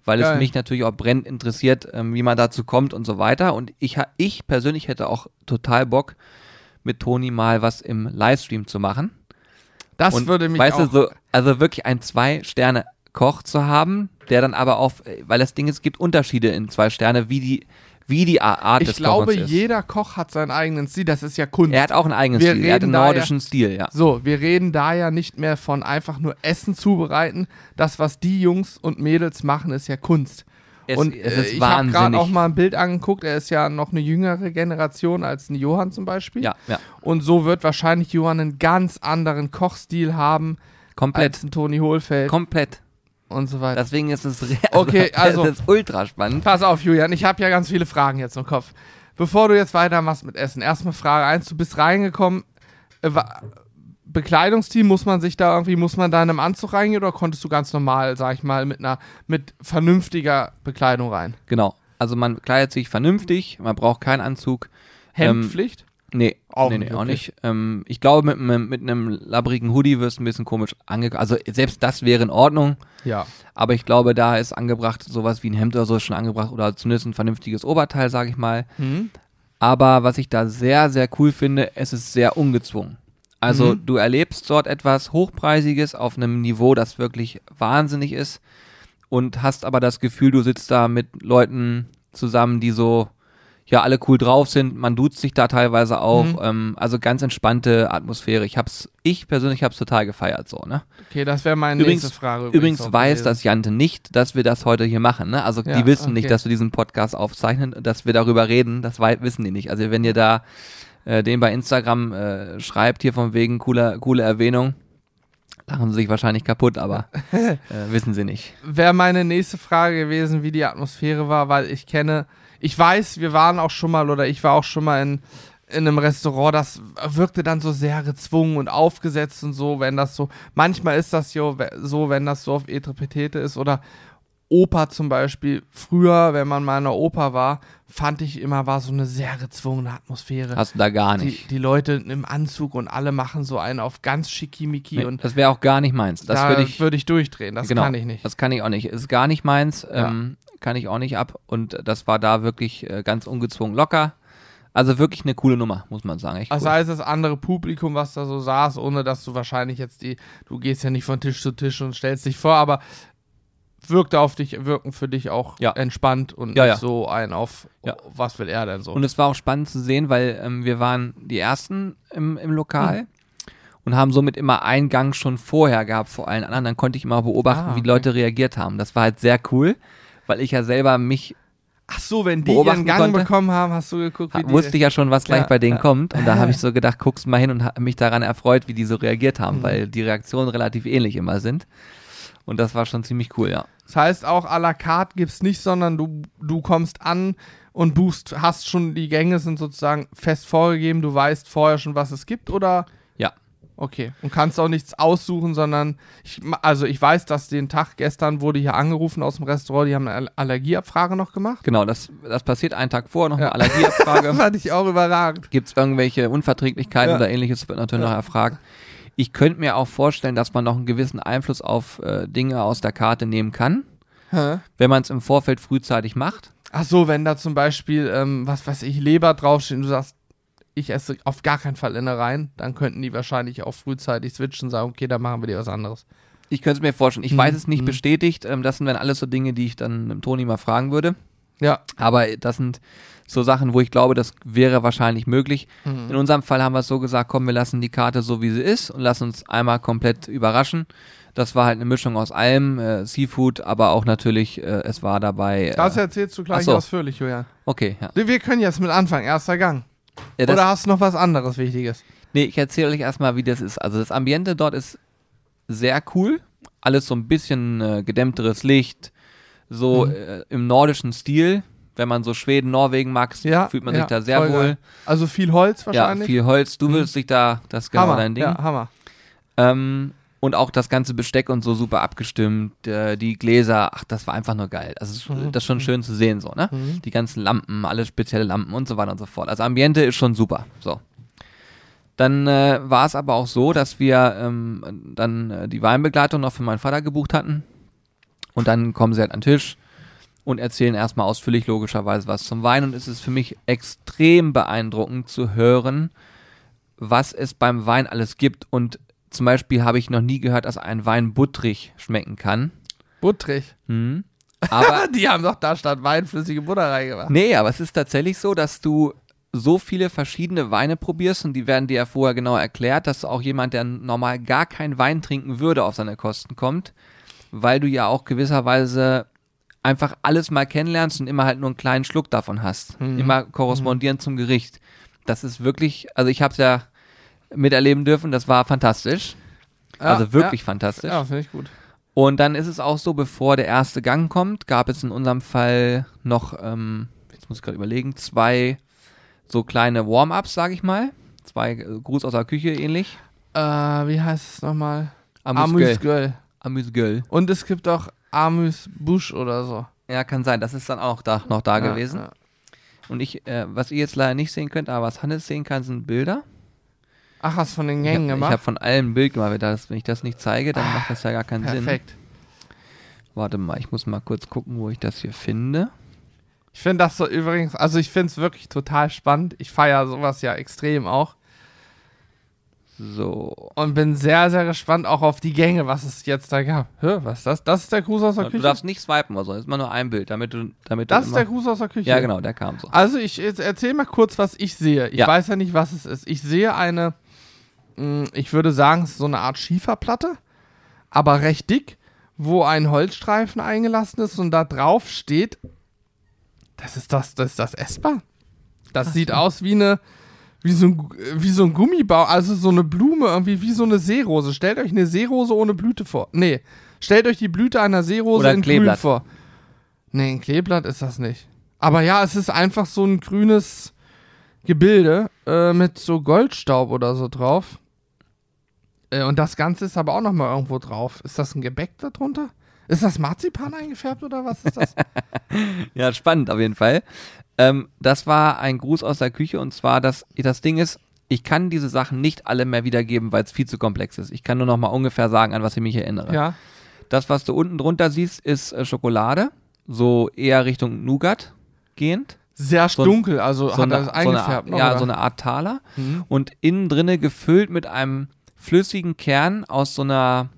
weil Geil. es mich natürlich auch brennend interessiert, ähm, wie man dazu kommt und so weiter. Und ich, ha- ich persönlich hätte auch total Bock, mit Toni mal was im Livestream zu machen. Das Und würde mich weißt auch. du, so, also wirklich ein Zwei-Sterne-Koch zu haben, der dann aber auf, weil das Ding ist, es gibt Unterschiede in zwei Sterne, wie die, wie die Art ich des glaube, Kochens ist. jeder Koch hat seinen eigenen Stil. Das ist ja Kunst. Er hat auch einen eigenen Wir Stil, er hat einen da ja- nordischen Stil, ja. So, wir reden da ja nicht mehr von einfach nur Essen zubereiten. Das, was die Jungs und Mädels machen, ist ja Kunst. Es, und es äh, ich habe gerade auch mal ein Bild angeguckt. Er ist ja noch eine jüngere Generation als ein Johann zum Beispiel. ja, ja, Und so wird wahrscheinlich Johann einen ganz anderen Kochstil haben komplett, als ein Toni Hohlfeld komplett. Und so weiter. Deswegen ist es, Okay, also- es ist ultra spannend. Pass auf, Julian, ich habe ja ganz viele Fragen jetzt im Kopf. Bevor du jetzt weitermachst mit Essen, erstmal Frage 1, du bist reingekommen. Äh, Bekleidungsteam, muss man sich da irgendwie, muss man da in einem Anzug reingehen oder konntest du ganz normal, sag ich mal, mit einer, mit vernünftiger Bekleidung rein? Genau. Also man kleidet sich vernünftig, man braucht keinen Anzug. Ähm, Hemdpflicht? Nee, Auch nee, nicht, nee, auch nicht. Ähm, ich glaube, mit, einem- mit einem labbrigen Hoodie wirst du ein bisschen komisch angeguckt. Also selbst das wäre in Ordnung. ja. Aber ich glaube, da ist angebracht, sowas wie ein Hemd oder so ist schon angebracht oder zumindest ein vernünftiges Oberteil, sage ich mal. Hm? Aber was ich da sehr, sehr cool finde, es ist sehr ungezwungen. Also Mhm. du erlebst dort etwas Hochpreisiges auf einem Niveau, das wirklich wahnsinnig ist und hast aber das Gefühl, du sitzt da mit Leuten zusammen, die so, ja, alle cool drauf sind. Man duzt sich da teilweise auch. Mhm. Ähm, also ganz entspannte Atmosphäre. Ich hab's, ich persönlich hab's total gefeiert so, ne? Okay, das wäre meine Übrigens- nächste Frage. Übrigens auch weiß gewesen. das Jante nicht, dass wir das heute hier machen. Ne? Also Ja, die wissen okay. nicht, dass wir diesen Podcast aufzeichnen, dass wir darüber reden. Das wissen die nicht. Also wenn ihr da äh, den bei Instagram äh, schreibt, hier von wegen coole, coole Erwähnung, lachen sie sich wahrscheinlich kaputt, aber äh, wissen sie nicht. wäre meine nächste Frage gewesen, wie die Atmosphäre war, weil ich kenne, ich weiß, wir waren auch schon mal oder ich war auch schon mal in, in einem Restaurant, das wirkte dann so sehr gezwungen und aufgesetzt und so, wenn das so, manchmal ist das jo so, wenn das so auf Etrepetete ist oder Oper zum Beispiel. Früher, wenn man mal in einer Oper war, fand ich immer, war so eine sehr gezwungene Atmosphäre. Hast du da gar die, nicht. die Leute im Anzug und alle machen so einen auf ganz schickimicki Nee, und das wäre auch gar nicht meins. Das da würde ich, würde ich durchdrehen. Das genau, kann ich nicht. Das kann ich auch nicht. Ist gar nicht meins. Ja. Ähm, kann ich auch nicht ab. Und das war da wirklich äh, ganz ungezwungen locker. Also wirklich eine coole Nummer, muss man sagen. Echt Also cool. heißt das andere Publikum, was da so saß, ohne dass du wahrscheinlich jetzt die, du gehst ja nicht von Tisch zu Tisch und stellst dich vor, aber wirkte auf dich, wirken für dich auch Ja. entspannt und Ja, nicht ja. so ein auf, was will er denn so? Und es war auch spannend zu sehen, weil ähm, wir waren die Ersten im, im Hm. Lokal und haben somit immer einen Gang schon vorher gehabt vor allen anderen. Dann konnte ich immer beobachten, Ah, wie die okay. Leute reagiert haben. Das war halt sehr cool, weil ich ja selber mich, Ach so, wenn die ihren Gang konnte. bekommen haben, hast du geguckt, wie die, wusste ich ja schon, was gleich Ja, bei denen ja. kommt. Und da habe ich so gedacht, guckst mal hin und habe mich daran erfreut, wie die so reagiert haben, Mhm. weil die Reaktionen relativ ähnlich immer sind. Und das war schon ziemlich cool, ja. Das heißt, auch à la carte gibt's nicht, sondern du, du kommst an und buchst, hast schon, die Gänge sind sozusagen fest vorgegeben, du weißt vorher schon, was es gibt, oder? Ja. Okay. Und kannst auch nichts aussuchen, sondern, ich, also ich weiß, dass den Tag gestern wurde hier angerufen aus dem Restaurant, die haben eine All- Allergieabfrage noch gemacht. Genau, das, das passiert einen Tag vor, noch Ja. eine Allergieabfrage. Fand ich auch überragend. Gibt es irgendwelche Unverträglichkeiten Ja. oder ähnliches, wird natürlich Ja. noch erfragt. Ich könnte mir auch vorstellen, dass man noch einen gewissen Einfluss auf äh, Dinge aus der Karte nehmen kann, Hä? wenn man es im Vorfeld frühzeitig macht. Ach so, wenn da zum Beispiel, ähm, was weiß ich, Leber draufsteht und du sagst, ich esse auf gar keinen Fall Innereien, dann könnten die wahrscheinlich auch frühzeitig switchen und sagen, okay, dann machen wir dir was anderes. Ich könnte es mir vorstellen. Ich Mhm. weiß es nicht Mhm. bestätigt. Ähm, das sind dann alles so Dinge, die ich dann Toni mal fragen würde. Ja. Aber das sind so Sachen, wo ich glaube, das wäre wahrscheinlich möglich. Mhm. In unserem Fall haben wir es so gesagt, komm, wir lassen die Karte so, wie sie ist und lassen uns einmal komplett überraschen. Das war halt eine Mischung aus allem, äh, Seafood, aber auch natürlich, äh, es war dabei. Äh, Das erzählst du gleich so. ausführlich, Julian. okay, ja. Wir können jetzt mit anfangen, erster Gang. Ja Oder hast du noch was anderes Wichtiges? nee, ich erzähle euch erstmal, wie das ist. Also das Ambiente dort ist sehr cool. Alles so ein bisschen äh, gedämmteres Licht, so Mhm. äh, im nordischen Stil. Wenn man so Schweden, Norwegen mag, Ja, fühlt man ja, sich da sehr wohl. geil. Also viel Holz Ja, wahrscheinlich? viel Holz. Du Mhm. würdest dich da, das ist genau Hammer. dein Ding. Ja, Hammer. Ähm, und auch das ganze Besteck und so super abgestimmt. Äh, die Gläser, ach, das war einfach nur geil. Also Mhm. das ist schon schön zu sehen, so, ne? Mhm. Die ganzen Lampen, alle spezielle Lampen und so weiter und so fort. Also Ambiente ist schon super. So. Dann äh, war es aber auch so, dass wir ähm, dann äh, die Weinbegleitung noch für meinen Vater gebucht hatten. Und dann kommen sie halt an den Tisch und erzählen erstmal ausführlich logischerweise was zum Wein. Und es ist für mich extrem beeindruckend zu hören, was es beim Wein alles gibt. Und zum Beispiel habe ich noch nie gehört, dass ein Wein butterig schmecken kann. Buttrig. Hm. Aber Die haben doch da statt Wein flüssige Butter reingemacht. Nee, aber es ist tatsächlich so, dass du so viele verschiedene Weine probierst und die werden dir ja vorher genau erklärt, dass auch jemand, der normal gar keinen Wein trinken würde, auf seine Kosten kommt, weil du ja auch gewisserweise einfach alles mal kennenlernst und immer halt nur einen kleinen Schluck davon hast. Mhm. Immer korrespondierend zum Gericht. Das ist wirklich, also ich habe es ja miterleben dürfen, das war fantastisch. Ja, also wirklich Ja, fantastisch. ja finde ich gut. Und dann ist es auch so, bevor der erste Gang kommt, gab es in unserem Fall noch, ähm, jetzt muss ich gerade überlegen, zwei so kleine Warm-ups, sage ich mal. Zwei äh, Gruß aus der Küche ähnlich. Äh, wie heißt es nochmal? Amüsgöl. Amüsgöl. Und es gibt auch Amüsbusch oder so. Ja, kann sein. Das ist dann auch da, noch da Ja, gewesen. Und ich, äh, was ihr jetzt leider nicht sehen könnt, aber was Hannes sehen kann, sind Bilder. Ach, hast von den Ich Gängen habe gemacht? hab von allen ein Bild gemacht. Wenn, ich das nicht zeige, dann macht das ja gar keinen Sinn. Perfekt. Warte mal, ich muss mal kurz gucken, wo ich das hier finde. Ich finde das so übrigens, also ich finde es wirklich total spannend. Ich feiere sowas ja extrem auch. So. Und bin sehr, sehr gespannt auch auf die Gänge, was es jetzt da gab. Hä, was ist das? Das ist der Gruß aus der Du Küche? darfst nicht swipen oder so, das ist immer nur ein Bild, damit du, damit das du ist der Gruß aus der Küche. Ja, genau, der kam so. Also ich jetzt erzähl mal kurz, was ich sehe. Ich Ja. weiß ja nicht, was es ist. Ich sehe eine, ich würde sagen, es ist so eine Art Schieferplatte, aber recht dick, wo ein Holzstreifen eingelassen ist und da drauf steht, das ist das, das ist das essbar. Das sieht aus wie eine, wie so, ein, wie so ein Gummibau, also so eine Blume, irgendwie wie so eine Seerose. Stellt euch eine Seerose ohne Blüte vor. Nee, stellt euch die Blüte einer Seerose Oder in Grün Kleeblatt. vor. Nee, ein Kleeblatt ist das nicht. Aber ja, es ist einfach so ein grünes Gebilde äh, mit so Goldstaub oder so drauf. Äh, und das Ganze ist aber auch nochmal irgendwo drauf. Ist das ein Gebäck darunter? Ist das Marzipan eingefärbt oder was ist das? Ja, spannend auf jeden Fall. Ähm, das war ein Gruß aus der Küche und zwar, dass das Ding ist, ich kann diese Sachen nicht alle mehr wiedergeben, weil es viel zu komplex ist. Ich kann nur noch mal ungefähr sagen, an was ich mich erinnere. ja. Das, was du unten drunter siehst, ist äh, Schokolade, so eher Richtung Nougat gehend. Sehr So- dunkel, also So hat eine, er das so eine, eingefärbt. noch, ja, oder? so eine Art Taler. Mhm. Und innen drinne gefüllt mit einem flüssigen Kern aus so einer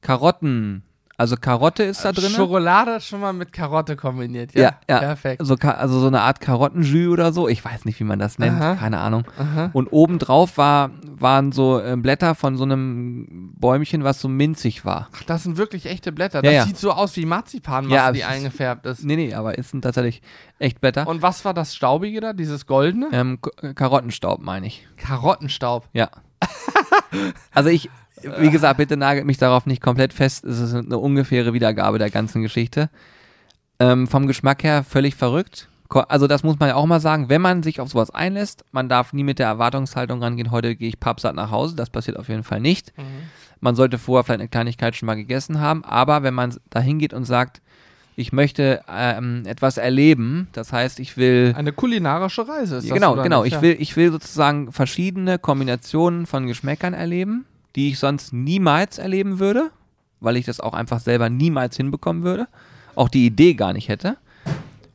Karotten. Also Karotte ist da drin. Schokolade schon mal mit Karotte kombiniert, ja? Ja, ja. Perfekt. So, also so eine Art Karottenjus oder so. Ich weiß nicht, wie man das nennt. Aha. Keine Ahnung. Aha. Und obendrauf war, waren so äh, Blätter von so einem Bäumchen, was so minzig war. Ach, das sind wirklich echte Blätter. Das ja. sieht so aus wie Marzipanmasse, Ja, die eingefärbt ist. Nee, nee, aber es sind tatsächlich echt Blätter. Und was war das Staubige da? Dieses Goldene? Ähm, Karottenstaub, meine ich. Karottenstaub. Ja. also ich, wie gesagt, bitte nagelt mich darauf nicht komplett fest. Es ist eine ungefähre Wiedergabe der ganzen Geschichte. Ähm, vom Geschmack her völlig verrückt. Also das muss man ja auch mal sagen, wenn man sich auf sowas einlässt, man darf nie mit der Erwartungshaltung rangehen, heute gehe ich pappsatt nach Hause, das passiert auf jeden Fall nicht. Man sollte vorher vielleicht eine Kleinigkeit schon mal gegessen haben, aber wenn man da hingeht und sagt, ich möchte ähm, etwas erleben, das heißt, ich will Eine kulinarische Reise ist das, genau, genau. nicht? Ich will, ich will sozusagen verschiedene Kombinationen von Geschmäckern erleben, die ich sonst niemals erleben würde, weil ich das auch einfach selber niemals hinbekommen würde, auch die Idee gar nicht hätte.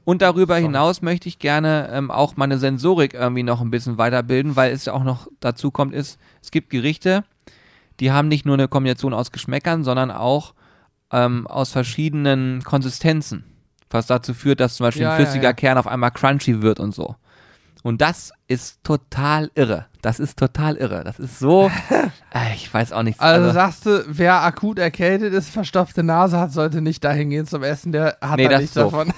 Und darüber hinaus möchte ich gerne ähm, auch meine Sensorik irgendwie noch ein bisschen weiterbilden, weil es ja auch noch dazu kommt, ist, es gibt Gerichte, die haben nicht nur eine Kombination aus Geschmäckern, sondern auch ähm, aus verschiedenen Konsistenzen. Was dazu führt, dass zum Beispiel Ja, ein flüssiger ja. Kern auf einmal crunchy wird und so. Und das ist total irre. Das ist total irre. Das ist so, äh, ich weiß auch nicht. Also, sagst du, wer akut erkältet ist, verstopfte Nase hat, sollte nicht dahin gehen zum Essen, der hat Nee, da nichts davon.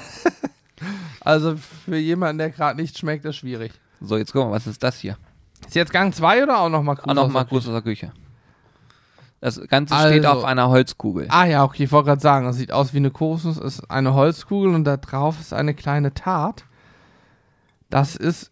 also für jemanden, der gerade nicht schmeckt, ist schwierig. so, jetzt gucken wir, was ist das hier? Ist jetzt Gang 2 oder auch nochmal Auch nochmal Gruß aus der Küche. Das Ganze Also- steht auf einer Holzkugel. Ah ja, okay, ich wollte gerade sagen, das sieht aus wie eine Kokosnuss, ist eine Holzkugel und da drauf ist eine kleine Tart. Das ist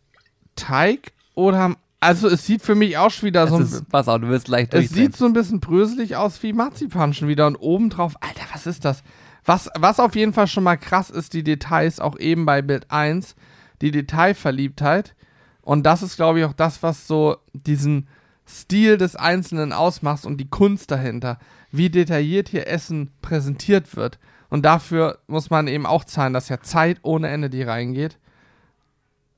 Teig oder also es sieht für mich auch schon wieder so Das ein, ist, pass auf, du wirst gleich es sieht so ein bisschen bröselig aus wie Marzipan schon wieder und obendrauf, Alter, was ist das? Was, was auf jeden Fall schon mal krass ist, die Details, auch eben bei Bild 1, die Detailverliebtheit. Und das ist, glaube ich, auch das, was so diesen Stil des Einzelnen ausmacht und die Kunst dahinter. Wie detailliert hier Essen präsentiert wird. Und dafür muss man eben auch zahlen, dass ja Zeit ohne Ende die reingeht.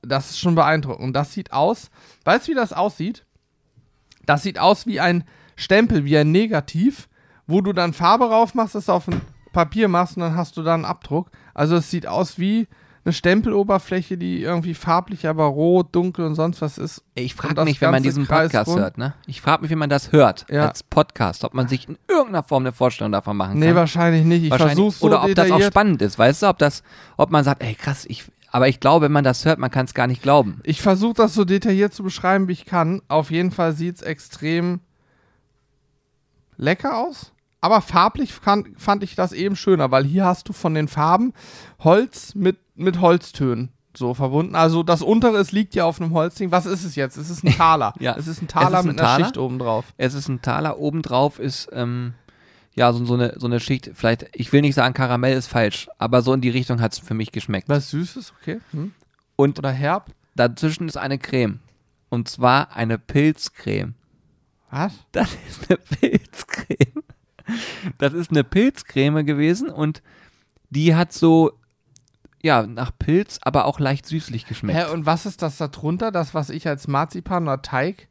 Das ist schon beeindruckend. Und das sieht aus, weißt du, wie das aussieht? Das sieht aus wie ein Stempel, wie ein Negativ, wo du dann Farbe rauf machst, es auf ein Papier machst und dann hast du da einen Abdruck. Also es sieht aus wie eine Stempeloberfläche, die irgendwie farblich, aber rot, dunkel und sonst was ist. Ich frage mich, wenn man diesen Podcast kreisrund. hört, ne? Ich frage mich, wie man das hört Ja. als Podcast, ob man sich in irgendeiner Form eine Vorstellung davon machen Nee, kann. wahrscheinlich nicht. Ich Wahrscheinlich. so Oder ob das auch spannend ist, weißt du? Ob das, ob man sagt, ey krass, ich, aber ich glaube, wenn man das hört, man kann es gar nicht glauben. Ich versuche das so detailliert zu beschreiben, wie ich kann. Auf jeden Fall sieht es extrem lecker aus. Aber farblich fand, fand ich das eben schöner, weil hier hast du von den Farben Holz mit, mit Holztönen so verbunden. Also das untere, es liegt ja auf einem Holzding. Was ist es jetzt? Es ist ein Taler. Ja. Es ist ein Taler ist ein mit einer Taler. Schicht oben drauf. Es ist ein Taler, obendrauf ist, ähm, ja, so, so, eine, so eine Schicht, vielleicht, ich will nicht sagen, Karamell ist falsch, aber so in die Richtung hat es für mich geschmeckt. Was Süßes, okay. Hm. Und Oder herb. dazwischen ist eine Creme. Und zwar eine Pilzcreme. Was? Das ist eine Pilzcreme. Das ist eine Pilzcreme gewesen und die hat so, ja, nach Pilz, aber auch leicht süßlich geschmeckt. Hä, und was ist das da drunter? Das, was ich als Marzipan oder Teig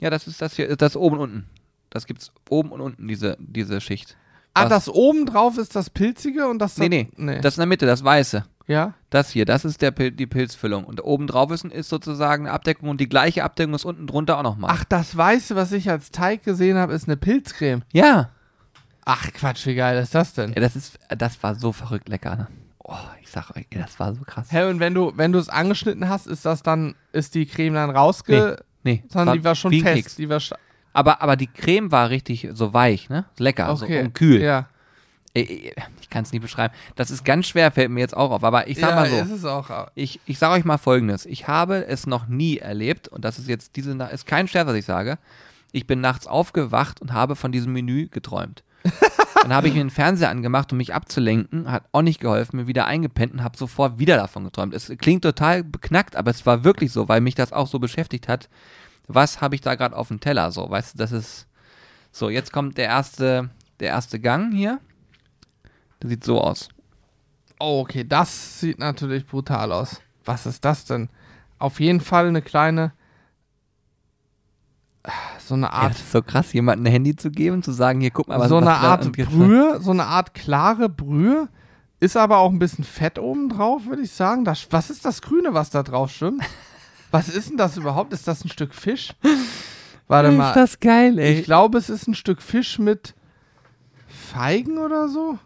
Ja, das ist das hier, das oben und unten. Das gibt's oben und unten, diese, diese Schicht. Ah, Was? das oben drauf ist das Pilzige und das Nee, nee, nee. Das in der Mitte, das Weiße. Ja. Das hier, das ist der Pil die Pilzfüllung. Und oben drauf ist, ist sozusagen eine Abdeckung und die gleiche Abdeckung ist unten drunter auch nochmal. Ach, das Weiße, was ich als Teig gesehen habe, ist eine Pilzcreme. Ja. Ach, Quatsch, wie geil ist das denn? ja. Das ist, das war so verrückt lecker, ne? Oh, ich sag euch, das war so krass. Hä, und wenn du, wenn du es angeschnitten hast, ist das dann, ist die Creme dann rausge... Nee, Sondern die war schon fest. Die war Aber, aber die Creme war richtig so weich, ne? Lecker, okay. so und kühl. Ja. Ey, Ich kann es nicht beschreiben. Das ist ganz schwer, fällt mir jetzt auch auf. Aber ich sag ja, mal so. ist es auch. Ich, ich sage euch mal Folgendes. Ich habe es noch nie erlebt, und das ist jetzt diese Nacht, ist kein Scherz, was ich sage. Ich bin nachts aufgewacht und habe von diesem Menü geträumt. Dann habe ich mir den Fernseher angemacht, um mich abzulenken, hat auch nicht geholfen, mir wieder eingepennt und habe sofort wieder davon geträumt. Es klingt total beknackt, aber es war wirklich so, weil mich das auch so beschäftigt hat. Was habe ich da gerade auf dem Teller? So, weißt du, das ist. So, jetzt kommt der erste, der erste Gang hier. Der sieht so aus. Oh, okay, das sieht natürlich brutal aus. Was ist das denn? Auf jeden Fall eine kleine. So eine Ja, Art. das ist so krass, jemandem ein Handy zu geben, zu sagen, hier guck mal, was so eine Art Brühe, so eine Art klare Brühe. Ist aber auch ein bisschen Fett oben drauf, würde ich sagen. Das, was ist das Grüne, was da drauf schwimmt? Was ist denn das überhaupt? Ist das ein Stück Fisch? Warte Ist mal. das geil, ey. Ich glaube, es ist ein Stück Fisch mit Feigen oder so.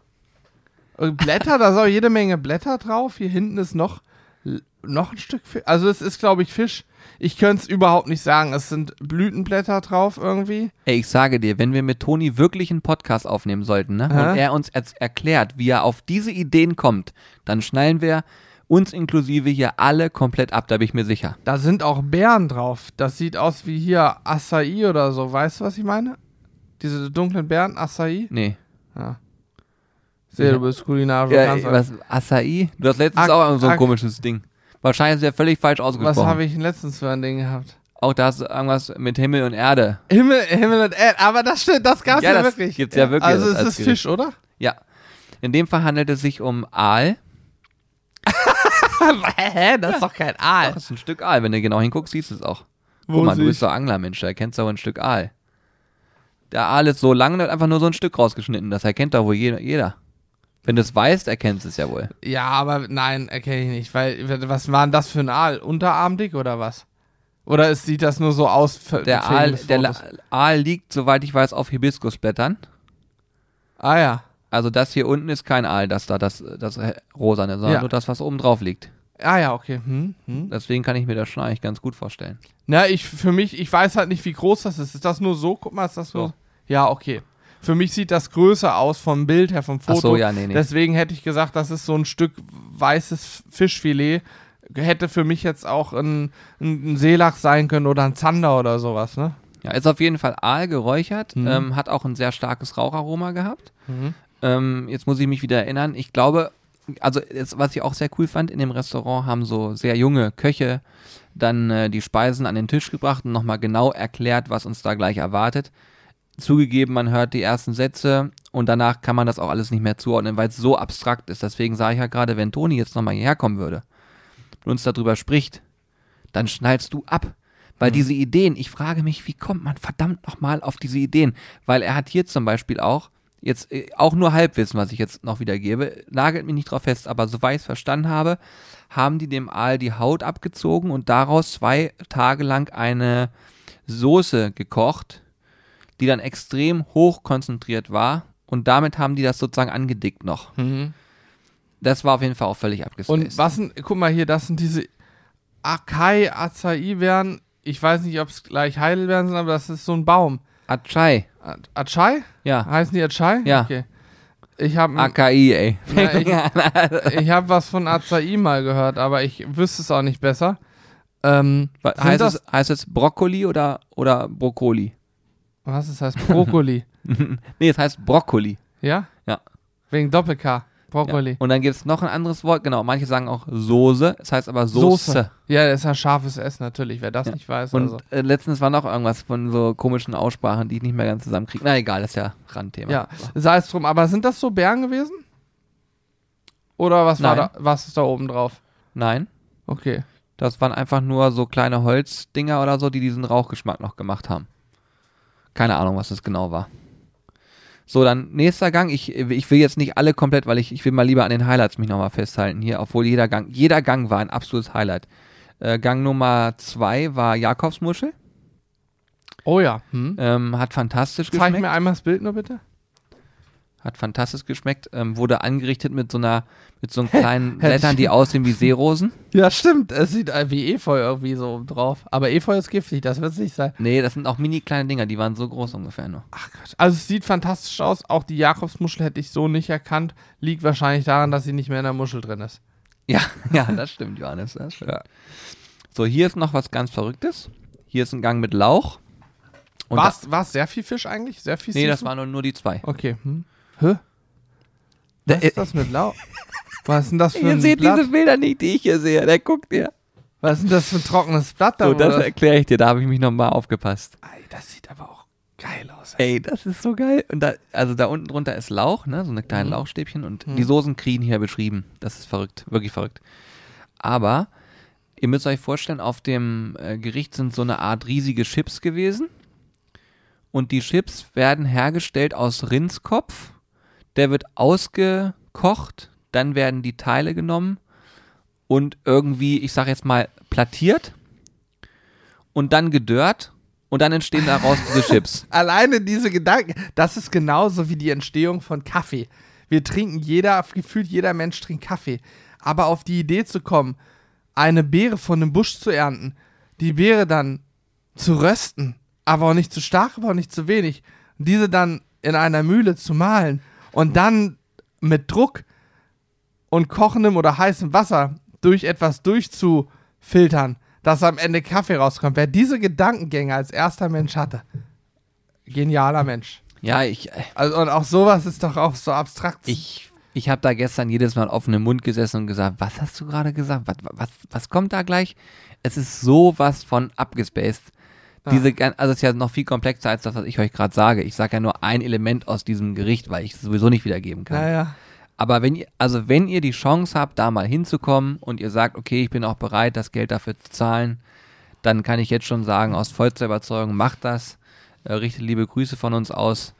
Und Blätter, da sind auch jede Menge Blätter drauf. Hier hinten ist noch, noch ein Stück Fisch. Also es ist, glaube ich, Fisch. Ich könnte es überhaupt nicht sagen. Es sind Blütenblätter drauf irgendwie. Ey, ich sage dir, wenn wir mit Toni wirklich einen Podcast aufnehmen sollten, ne, Hä? und er uns erklärt, wie er auf diese Ideen kommt, dann schnallen wir uns inklusive hier alle komplett ab, da bin ich mir sicher. Da sind auch Beeren drauf. Das sieht aus wie hier Acai oder so. Weißt du, was ich meine? Diese dunklen Beeren, Acai. Nee. Ja. Sehr, du bist kulinarisch. Ja, was, Acai? Du hast letztens Ak- auch so ein Ak- komisches Ding. Wahrscheinlich ist der völlig falsch was ausgesprochen. habe ich letztens für ein Ding gehabt? Auch da hast du irgendwas mit Himmel und Erde. Himmel, Himmel und Erde. Aber das stimmt, das gab's Ja, ja, das wirklich. gibt's ja wirklich Also es ist. Fisch, oder? Ja. In dem Fall handelt es sich um Aal. Hä? Das ist doch kein Aal. Das ist ein Stück Aal. Wenn du genau hinguckst, siehst du es auch. Wo Guck mal, du bist doch Anglermensch, da erkennst du auch ein Stück Aal. Der Aal ist so lang, der hat einfach nur so ein Stück rausgeschnitten. Das erkennt doch wohl jeder. Wenn du es weißt, erkennst du es ja wohl. Ja, aber nein, erkenne ich nicht. Weil, was war denn das für ein Aal? Unterarmdick oder was? Oder es sieht das nur so aus? Der, Aal, der Aal liegt, soweit ich weiß, auf Hibiskusblättern. ah ja. Also das hier unten ist kein Aal, das da, das, das rosane, sondern Ja. nur das, was oben drauf liegt. Ah ja, okay. Hm, hm. Deswegen kann ich mir das schon eigentlich ganz gut vorstellen. Na, ich, für mich, ich weiß halt nicht, wie groß das ist. Ist das nur so? Guck mal, ist das so? So. Ja, okay. Für mich sieht das größer aus vom Bild her, vom Ach Foto. so, ja, nee, nee. Deswegen hätte ich gesagt, das ist so ein Stück weißes Fischfilet. Hätte für mich jetzt auch ein, ein, Seelachs sein können oder ein Zander oder sowas, ne? Ja, ist auf jeden Fall Aal geräuchert, Mhm. ähm, hat auch ein sehr starkes Raucharoma gehabt. Mhm. Ähm, jetzt muss ich mich wieder erinnern. Ich glaube, also jetzt, was ich auch sehr cool fand, in dem Restaurant haben so sehr junge Köche dann äh, die Speisen an den Tisch gebracht und nochmal genau erklärt, was uns da gleich erwartet. Zugegeben, man hört die ersten Sätze und danach kann man das auch alles nicht mehr zuordnen, weil es so abstrakt ist. Deswegen sage ich ja gerade, wenn Toni jetzt nochmal hierher kommen würde und uns darüber spricht, dann schnallst du ab. Weil diese Ideen, ich frage mich, wie kommt man verdammt nochmal auf diese Ideen? Weil er hat hier zum Beispiel auch, jetzt äh, auch nur Halbwissen, was ich jetzt noch wiedergebe, nagelt mich nicht drauf fest, aber soweit ich es verstanden habe, haben die dem Aal die Haut abgezogen und daraus zwei Tage lang eine Soße gekocht, die dann extrem hoch konzentriert war und damit haben die das sozusagen angedickt noch. Mhm. Das war auf jeden Fall auch völlig abgespaced. Und was sind, guck mal hier, das sind diese Akai, Acai werden, ich weiß nicht, ob es gleich Heidelbeeren sind, aber das ist so ein Baum. Achai, A- Achai? ja. Heißen die Achai? Ja. Okay. Ich habe AKI, ey. Na, ich, ich hab was von Acai mal gehört, aber ich wüsste es auch nicht besser. Ähm, heißt, das, es, heißt es Brokkoli oder, oder Brokkoli? Was ist das heißt? Brokkoli. nee, es heißt Brokkoli. ja? Ja. Wegen Doppel-K. Brokkoli. Ja. Und dann gibt es noch ein anderes Wort, genau, manche sagen auch Soße, es heißt aber Soße. Ja, das ist ein scharfes S natürlich, wer das Ja. nicht weiß. Und also. äh, letztens war noch irgendwas von so komischen Aussprachen, die ich nicht mehr ganz zusammenkriege. Na egal, das ist ja Randthema. Ja, sei es drum. Aber sind das so Bären gewesen? Oder was war da, was ist da oben drauf? Nein, Okay. das waren einfach nur so kleine Holzdinger oder so, die diesen Rauchgeschmack noch gemacht haben. Keine Ahnung, was das genau war. So, dann nächster Gang. Ich, ich will jetzt nicht alle komplett, weil ich, ich will mal lieber an den Highlights mich nochmal festhalten hier, obwohl jeder Gang, jeder Gang war ein absolutes Highlight. Äh, Gang Nummer zwei war Jakobsmuschel. Oh ja. Hm. Ähm, hat fantastisch Zeig geschmeckt. mir einmal das Bild nur bitte. Hat fantastisch geschmeckt. Ähm, wurde angerichtet mit so einer, mit so einem kleinen Blättern, die aussehen wie Seerosen. Ja, stimmt. Es sieht wie Efeu irgendwie so drauf. Aber Efeu ist giftig, das wird es nicht sein. Nee, das sind auch mini kleine Dinger, die waren so groß ungefähr nur. Ach Gott. Also es sieht fantastisch aus. Auch die Jakobsmuschel hätte ich so nicht erkannt. Liegt wahrscheinlich daran, dass sie nicht mehr in der Muschel drin ist. Ja, ja, das stimmt, Johannes. Das stimmt. Ja. So, hier ist noch was ganz Verrücktes. Hier ist ein Gang mit Lauch. War es sehr viel Fisch eigentlich? Sehr viel nee, das Seafood? waren nur, nur die zwei. Okay. Hm. Hä? Was ist das mit Lauch? Was ist denn das für Ihr ein seht Blatt? diese Bilder nicht, die ich hier sehe. Der guckt ihr. Was ist denn das für ein trockenes Blatt da? So, das erkläre ich dir. Da habe ich mich nochmal aufgepasst. Ey, das sieht aber auch geil aus. Ey. Ey, das ist so geil. Und da, also da unten drunter ist Lauch, ne? So eine kleine Mhm. Lauchstäbchen. Und Mhm. die Soßen kriegen hier beschrieben. Das ist verrückt. Wirklich verrückt. Aber ihr müsst euch vorstellen, auf dem äh, Gericht sind so eine Art riesige Chips gewesen. Und die Chips werden hergestellt aus Rindskopf. Der wird ausgekocht. Dann werden die Teile genommen und irgendwie, ich sag jetzt mal, plattiert. Und dann gedörrt. Und dann entstehen daraus diese Chips. Alleine diese Gedanken, das ist genauso wie die Entstehung von Kaffee. Wir trinken jeder, gefühlt jeder Mensch trinkt Kaffee. Aber auf die Idee zu kommen, eine Beere von einem Busch zu ernten, die Beere dann zu rösten, aber auch nicht zu stark, aber auch nicht zu wenig, und diese dann in einer Mühle zu mahlen und dann mit Druck und kochendem oder heißem Wasser durch etwas durchzufiltern, dass am Ende Kaffee rauskommt. Wer diese Gedankengänge als erster Mensch hatte, genialer Mensch. Ja, ich, äh, Also und auch sowas ist doch auch so abstrakt. ich, ich habe da gestern jedes Mal auf offenem Mund gesessen und gesagt, was hast du gerade gesagt? Was, was, was kommt da gleich? Es ist sowas von abgespaced. Ja. Diese, also es ist ja noch viel komplexer als das, was ich euch gerade sage. Ich sage ja nur ein Element aus diesem Gericht, weil ich es sowieso nicht wiedergeben kann. Naja. Aber wenn ihr, also wenn ihr die Chance habt, da mal hinzukommen und ihr sagt, okay, ich bin auch bereit, das Geld dafür zu zahlen, dann kann ich jetzt schon sagen, aus vollster Überzeugung, macht das. Äh, richtet liebe Grüße von uns aus.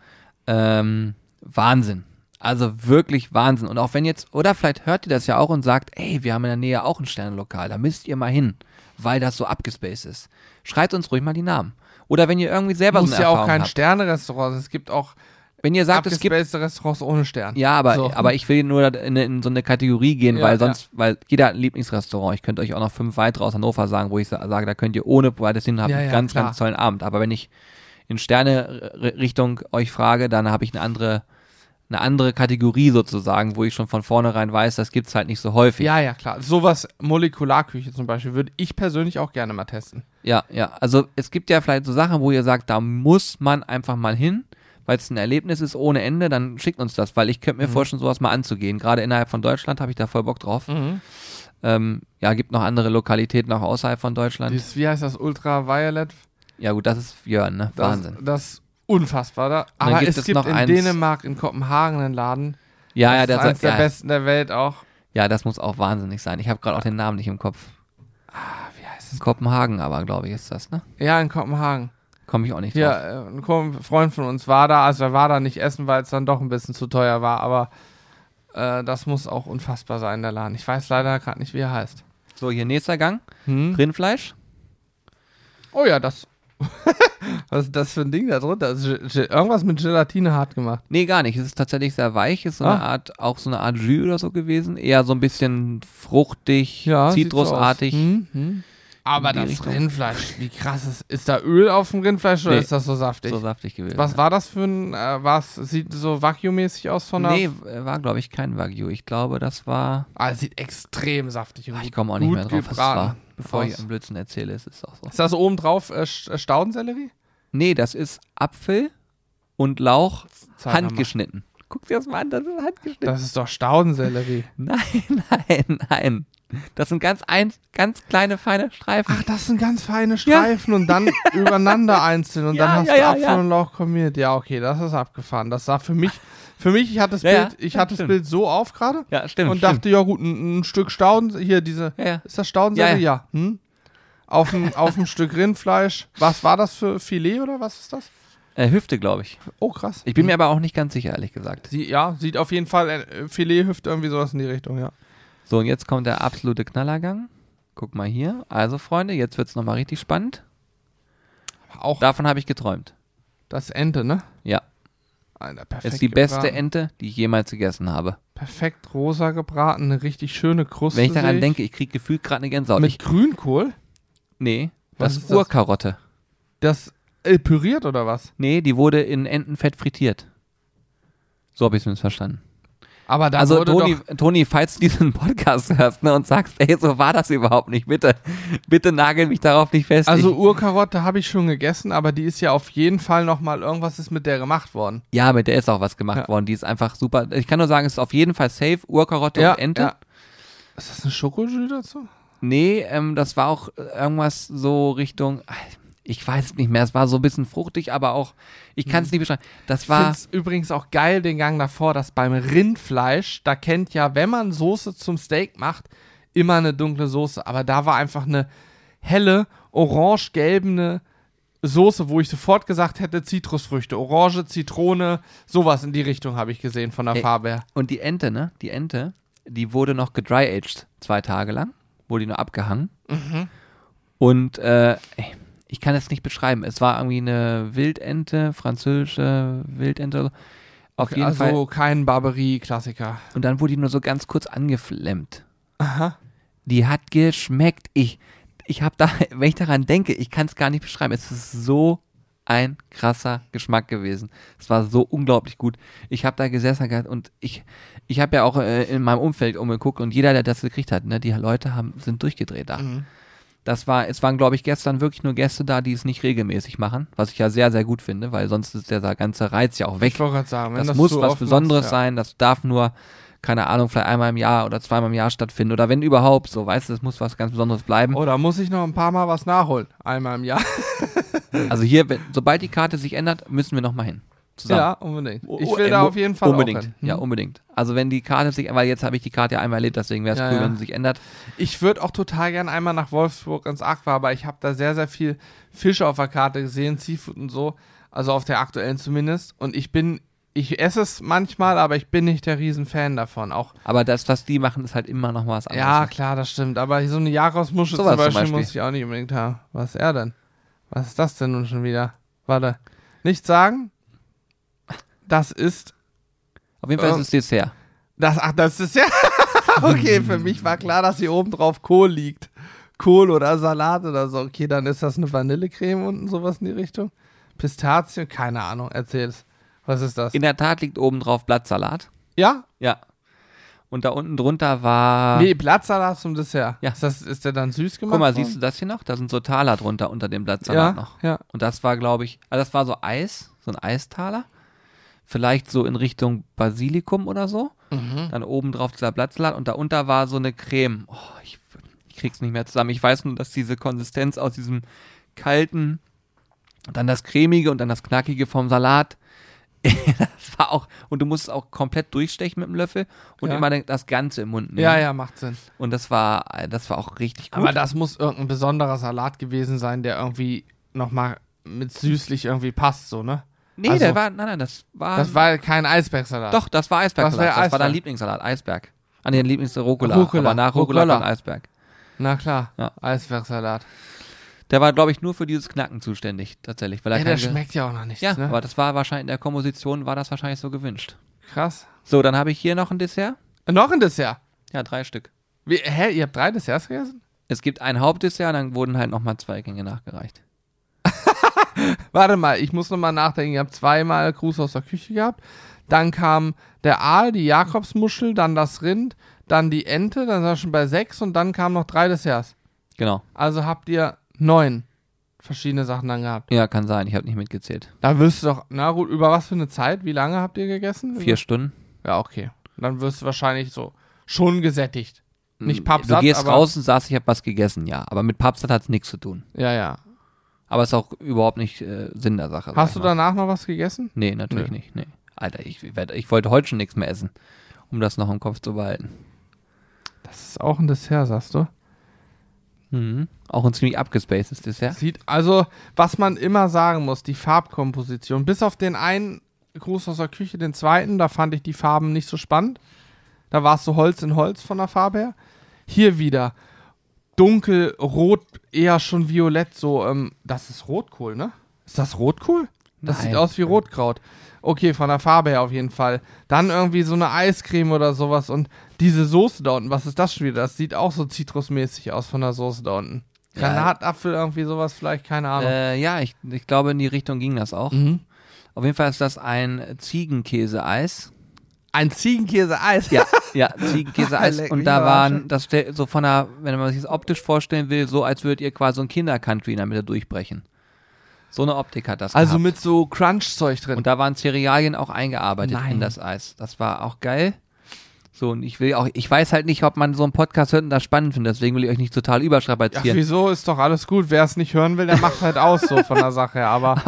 Ähm, Wahnsinn. Also wirklich Wahnsinn. Und auch wenn jetzt, oder vielleicht hört ihr das ja auch und sagt, ey, wir haben in der Nähe auch ein Sternenlokal, da müsst ihr mal hin, weil das so abgespaced ist. Schreibt uns ruhig mal die Namen. Oder wenn ihr irgendwie selber Muss so eine ja auch Erfahrung kein habt. Sterne-Restaurant sein. Es gibt auch Wenn ihr sagt, es gibt Restaurants ohne Stern. ja, aber, So. aber ich will nur in, in so eine Kategorie gehen, Ja, weil ja. sonst, weil jeder hat ein Lieblingsrestaurant. Ich könnte euch auch noch fünf weitere aus Hannover sagen, wo ich sa- sage, da könnt ihr ohne weiteres hin haben Ja, einen ja, ganz, klar. ganz tollen Abend. Aber wenn ich in Sterne-Richtung euch frage, dann habe ich eine andere, eine andere Kategorie sozusagen, wo ich schon von vornherein weiß, das gibt's halt nicht so häufig. Ja, ja, klar. Sowas, Molekularküche zum Beispiel, würde ich persönlich auch gerne mal testen. Ja, ja. Also es gibt ja vielleicht so Sachen, wo ihr sagt, da muss man einfach mal hin, weil es ein Erlebnis ist ohne Ende, dann schickt uns das, weil ich könnte Mhm. mir vorstellen, sowas mal anzugehen. Gerade innerhalb von Deutschland habe ich da voll Bock drauf. Ähm, ja, gibt noch andere Lokalitäten auch außerhalb von Deutschland. Dieses, wie heißt das, Ultraviolet? ja gut, das ist Jörn, ne? Das, Wahnsinn. Das unfassbar, da. Aber gibt es es gibt noch in eins- Dänemark, in Kopenhagen einen Laden. Ja, ja, der ist eines der ja, besten der Welt auch. ja, das muss auch wahnsinnig sein. Ich habe gerade auch den Namen nicht im Kopf. Ah, wie heißt In Kopenhagen aber, glaube ich, ist das, ne? es? Ja, in Kopenhagen. Komme ich auch nicht drauf. Ja, äh, ein Freund von uns war da, also er war da nicht essen, weil es dann doch ein bisschen zu teuer war, aber äh, das muss auch unfassbar sein, der Laden. Ich weiß leider gerade nicht, wie er heißt. So, hier nächster Gang. Hm? Rindfleisch. Oh ja, das. Was ist das für ein Ding da drunter? Das ist Ge- Irgendwas mit Gelatine hart gemacht. Nee, gar nicht. Es ist tatsächlich sehr weich. Es ist so eine Ah. Art, auch so eine Art Jus oder so gewesen. Eher so ein bisschen fruchtig, Ja, sieht so aus. zitrusartig. Hm, hm. Aber das Richtung. Rindfleisch, wie krass ist. Ist da Öl auf dem Rindfleisch oder Nee. ist das so saftig? So saftig gewesen. Was war das für ein, äh, was sieht so Wagyu-mäßig aus von der. Nee, war glaube ich kein Wagyu. Ich glaube, das war. Ah, es sieht extrem saftig und Ach, ich komme auch nicht mehr drauf, was es gebraten war. Bevor ich aus. einen Blödsinn erzähle, ist es auch so. Ist das oben drauf äh, äh, Staudensellerie? Nee, das ist Apfel und Lauch handgeschnitten. Guck dir das mal an, das ist handgeschnitten. Das ist doch Staudensellerie. Nein, nein, nein. Das sind ganz, ein, ganz kleine, feine Streifen. Ach, das sind ganz feine Streifen und dann übereinander einzeln und Ja, dann hast ja, du ja, Apfel ja. und Lauch kombiniert. Ja, okay, das ist abgefahren. Das sah für mich, für mich, ich hatte das Ja, Bild, ich hatte das stimmt. Bild so auf gerade ja, stimmt. und stimmt. dachte, ja gut, ein, ein Stück Stauden, hier diese, ist das Staudensellerie? Ja. Hm? Auf dem, auf dem Stück Rindfleisch. Was war das für Filet oder was ist das? Äh, Hüfte, glaube ich. Oh, krass. Ich bin mir aber auch nicht ganz sicher, ehrlich gesagt. Sie, ja, sieht auf jeden Fall äh, Filet, Hüfte, irgendwie sowas in die Richtung, ja. So, und jetzt kommt der absolute Knallergang. Guck mal hier. Also, Freunde, jetzt wird's nochmal richtig spannend. Auch Davon habe ich geträumt. das Ente, ne? Ja. Alter, perfekt Ist die beste gebraten. Ente, die ich jemals gegessen habe. Perfekt rosa gebraten, eine richtig schöne Kruste. Wenn ich daran denke, ich kriege gefühlt gerade eine Gänsehaut. Mit Ich, Grünkohl? nee, Was das ist das? Urkarotte. Das äh, püriert oder was? Nee, die wurde in Entenfett frittiert. So habe ich es zumindest verstanden. Aber da also Toni, Toni, falls du diesen Podcast hörst ne, und sagst, ey, so war das überhaupt nicht, bitte, bitte nagel mich darauf nicht fest. also ich, Urkarotte habe ich schon gegessen, aber die ist ja auf jeden Fall nochmal, irgendwas ist mit der gemacht worden. ja, mit der ist auch was gemacht Ja. worden. Die ist einfach super. Ich kann nur sagen, es ist auf jeden Fall safe. Urkarotte und Ente. ja. Ist das eine Schokojus dazu? Nee, ähm, das war auch äh, irgendwas so Richtung, ich weiß es nicht mehr, es war so ein bisschen fruchtig, aber auch, ich kann es nicht beschreiben. Das Ich war, finde es übrigens auch geil, den Gang davor, dass beim Rindfleisch, da kennt ja, wenn man Soße zum Steak macht, immer eine dunkle Soße. Aber da war einfach eine helle, orange-gelbene Soße, wo ich sofort gesagt hätte, Zitrusfrüchte, Orange, Zitrone, sowas in die Richtung habe ich gesehen von der Ey. Farbe her. und die Ente, ne, die Ente, die wurde noch gedry-aged, zwei Tage lang, wurde die nur abgehangen. Mhm. Und, äh, ey, ich kann es nicht beschreiben, es war irgendwie eine Wildente, französische Wildente, auf jeden also Fall. kein Barberie-Klassiker. Und dann wurde die nur so ganz kurz angeflemmt. Aha. Die hat geschmeckt. Ich, ich habe da, wenn ich daran denke, ich kann es gar nicht beschreiben. Es ist so ein krasser Geschmack gewesen. Es war so unglaublich gut. Ich habe da gesessen gehabt und ich, ich habe ja auch äh, in meinem Umfeld umgeguckt und jeder, der das gekriegt hat, ne, die Leute haben, sind durchgedreht da. Mhm. Das war, es waren, glaube ich, gestern wirklich nur Gäste da, die es nicht regelmäßig machen, was ich ja sehr, sehr gut finde, weil sonst ist der ganze Reiz ja auch weg. Ich wollte gerade sagen, wenn Das, das, muss was Besonderes machst, ja. sein, das darf nur, keine Ahnung, vielleicht einmal im Jahr oder zweimal im Jahr stattfinden oder wenn überhaupt, so, weißt du, es muss was ganz Besonderes bleiben. Oh, da muss ich noch ein paar Mal was nachholen. Einmal im Jahr. Also hier, sobald die Karte sich ändert, müssen wir nochmal hin. Zusammen. Ja, unbedingt. Oh, Ich oh, will äh, da auf jeden Fall Unbedingt. Hm? ja, unbedingt. Also wenn die Karte sich, weil jetzt habe ich die Karte ja einmal erlebt, deswegen wäre es Ja, cool, ja. wenn sie sich ändert. Ich würde auch total gern einmal nach Wolfsburg ins Aqua, aber ich habe da sehr, sehr viel Fische auf der Karte gesehen, Seafood und so. Also auf der aktuellen zumindest. Und ich bin, ich esse es manchmal, aber ich bin nicht der Riesenfan davon. Auch, Aber das, was die machen, ist halt immer noch was anderes. ja, klar, das stimmt. Aber so eine Jagdhausmuschel Sowas zum zum Beispiel, Beispiel. muss ich auch nicht unbedingt haben. Was ist er denn? Was ist das denn nun schon wieder? Warte. Nicht sagen? Das ist Auf jeden Fall Ähm, ist es Dessert. Das, ach, das ist ja. okay, für mich war klar, dass hier oben drauf Kohl liegt. Kohl oder Salat oder so. Okay, dann ist das eine Vanillecreme unten, sowas in die Richtung. Pistazien, keine Ahnung, erzähl's. Was ist das? In der Tat liegt oben drauf Blattsalat. ja? Ja. Und da unten drunter war. Nee, Blattsalat zum Dessert. Ja. Ist, das, ist der dann süß gemacht? Guck mal, worden? siehst du das hier noch? Da sind so Taler drunter unter dem Blattsalat Ja, noch. ja. Und das war, glaube ich, also das war so Eis, so ein Eistaler. Vielleicht so in Richtung Basilikum oder so. Mhm. Dann oben drauf dieser Blattsalat und darunter war so eine Creme. Oh, ich, ich krieg's nicht mehr zusammen. Ich weiß nur, dass diese Konsistenz aus diesem kalten, dann das cremige und dann das knackige vom Salat. das war auch, und du musst es auch komplett durchstechen mit dem Löffel und Ja. immer das Ganze im Mund nehmen. Ja, ja, macht Sinn. Und das war, das war auch richtig gut. Aber das muss irgendein besonderer Salat gewesen sein, der irgendwie nochmal mit süßlich irgendwie passt, so, ne? Nee, also- der war, nein, nein, das war, Das war kein Eisbergsalat. doch, das war Eisbergsalat. Was wär das war dein? Lieblingssalat, Eisberg. An den Lieblings Rucola, Rucola, aber nach Rucola, Rucola. kam Eisberg. Na klar, Ja. Eisbergsalat. Der war, glaube ich, nur für dieses Knacken zuständig, tatsächlich. Weil er Ja, der schmeckt ja auch noch nichts, Ja, ne? aber das war wahrscheinlich in der Komposition war das wahrscheinlich so gewünscht. Krass. So, dann habe ich hier noch ein Dessert. Noch ein Dessert. Ja, drei Stück. Wie, hä, ihr habt drei Desserts gegessen? Es gibt ein Hauptdessert, dann wurden halt nochmal zwei Gänge nachgereicht. Warte mal, ich muss nochmal nachdenken. Ihr habt zweimal Gruß aus der Küche gehabt. Dann kam der Aal, die Jakobsmuschel, dann das Rind, dann die Ente, dann sind wir schon bei sechs und dann kamen noch drei Desserts. Genau. Also habt ihr neun verschiedene Sachen dann gehabt. Ja, kann sein. Ich habe nicht mitgezählt. Da wirst du doch, na gut, über was für eine Zeit? Wie lange habt ihr gegessen? Vier Stunden. Ja, okay. Dann wirst du wahrscheinlich so schon gesättigt. Nicht Du pappsatt, gehst aber- raus und sagst, ich habe was gegessen, ja. Aber mit Pappsatt hat es nichts zu tun. Ja, ja. Aber ist auch überhaupt nicht äh, Sinn der Sache. Hast du mal. danach noch was gegessen? Nee, natürlich Nö. nicht. Nee. Alter, ich, werd, ich wollte heute schon nichts mehr essen, um das noch im Kopf zu behalten. Das ist auch ein Dessert, sagst du? Mhm. Auch ein ziemlich abgespacedes Dessert. Sieht, also, was man immer sagen muss, die Farbkomposition, bis auf den einen Gruß aus der Küche, den zweiten, da fand ich die Farben nicht so spannend. Da war es so Holz in Holz von der Farbe her. Hier wieder dunkel, rot, eher schon violett, so, ähm, das ist Rotkohl, ne? Ist das Rotkohl? Das Nein. sieht aus wie Rotkraut. Okay, von der Farbe her auf jeden Fall. Dann irgendwie so eine Eiscreme oder sowas und diese Soße da unten, was ist das schon wieder? Das sieht auch so zitrusmäßig aus von der Soße da unten. Granatapfel, irgendwie sowas vielleicht, keine Ahnung. Äh, ja, ich, ich glaube, in die Richtung ging das auch. Mhm. Auf jeden Fall ist das ein Ziegenkäse-Eis. Ein Ziegenkäse-Eis. Ja, ja, Ziegenkäse-Eis. Und da waren, das so von der, wenn man sich das optisch vorstellen will, so als würdet ihr quasi so ein Kinder-Country in der Mitte durchbrechen. So eine Optik hat das Also gehabt. mit so Crunch-Zeug drin. Und da waren Cerealien auch eingearbeitet Nein. in das Eis. Das war auch geil. So, und ich will auch, ich weiß halt nicht, ob man so einen Podcast hört und das spannend findet, deswegen will ich euch nicht total Ach, überstrapazieren. wieso? Ist doch alles gut. Wer es nicht hören will, der macht halt aus, so von der Sache her. Aber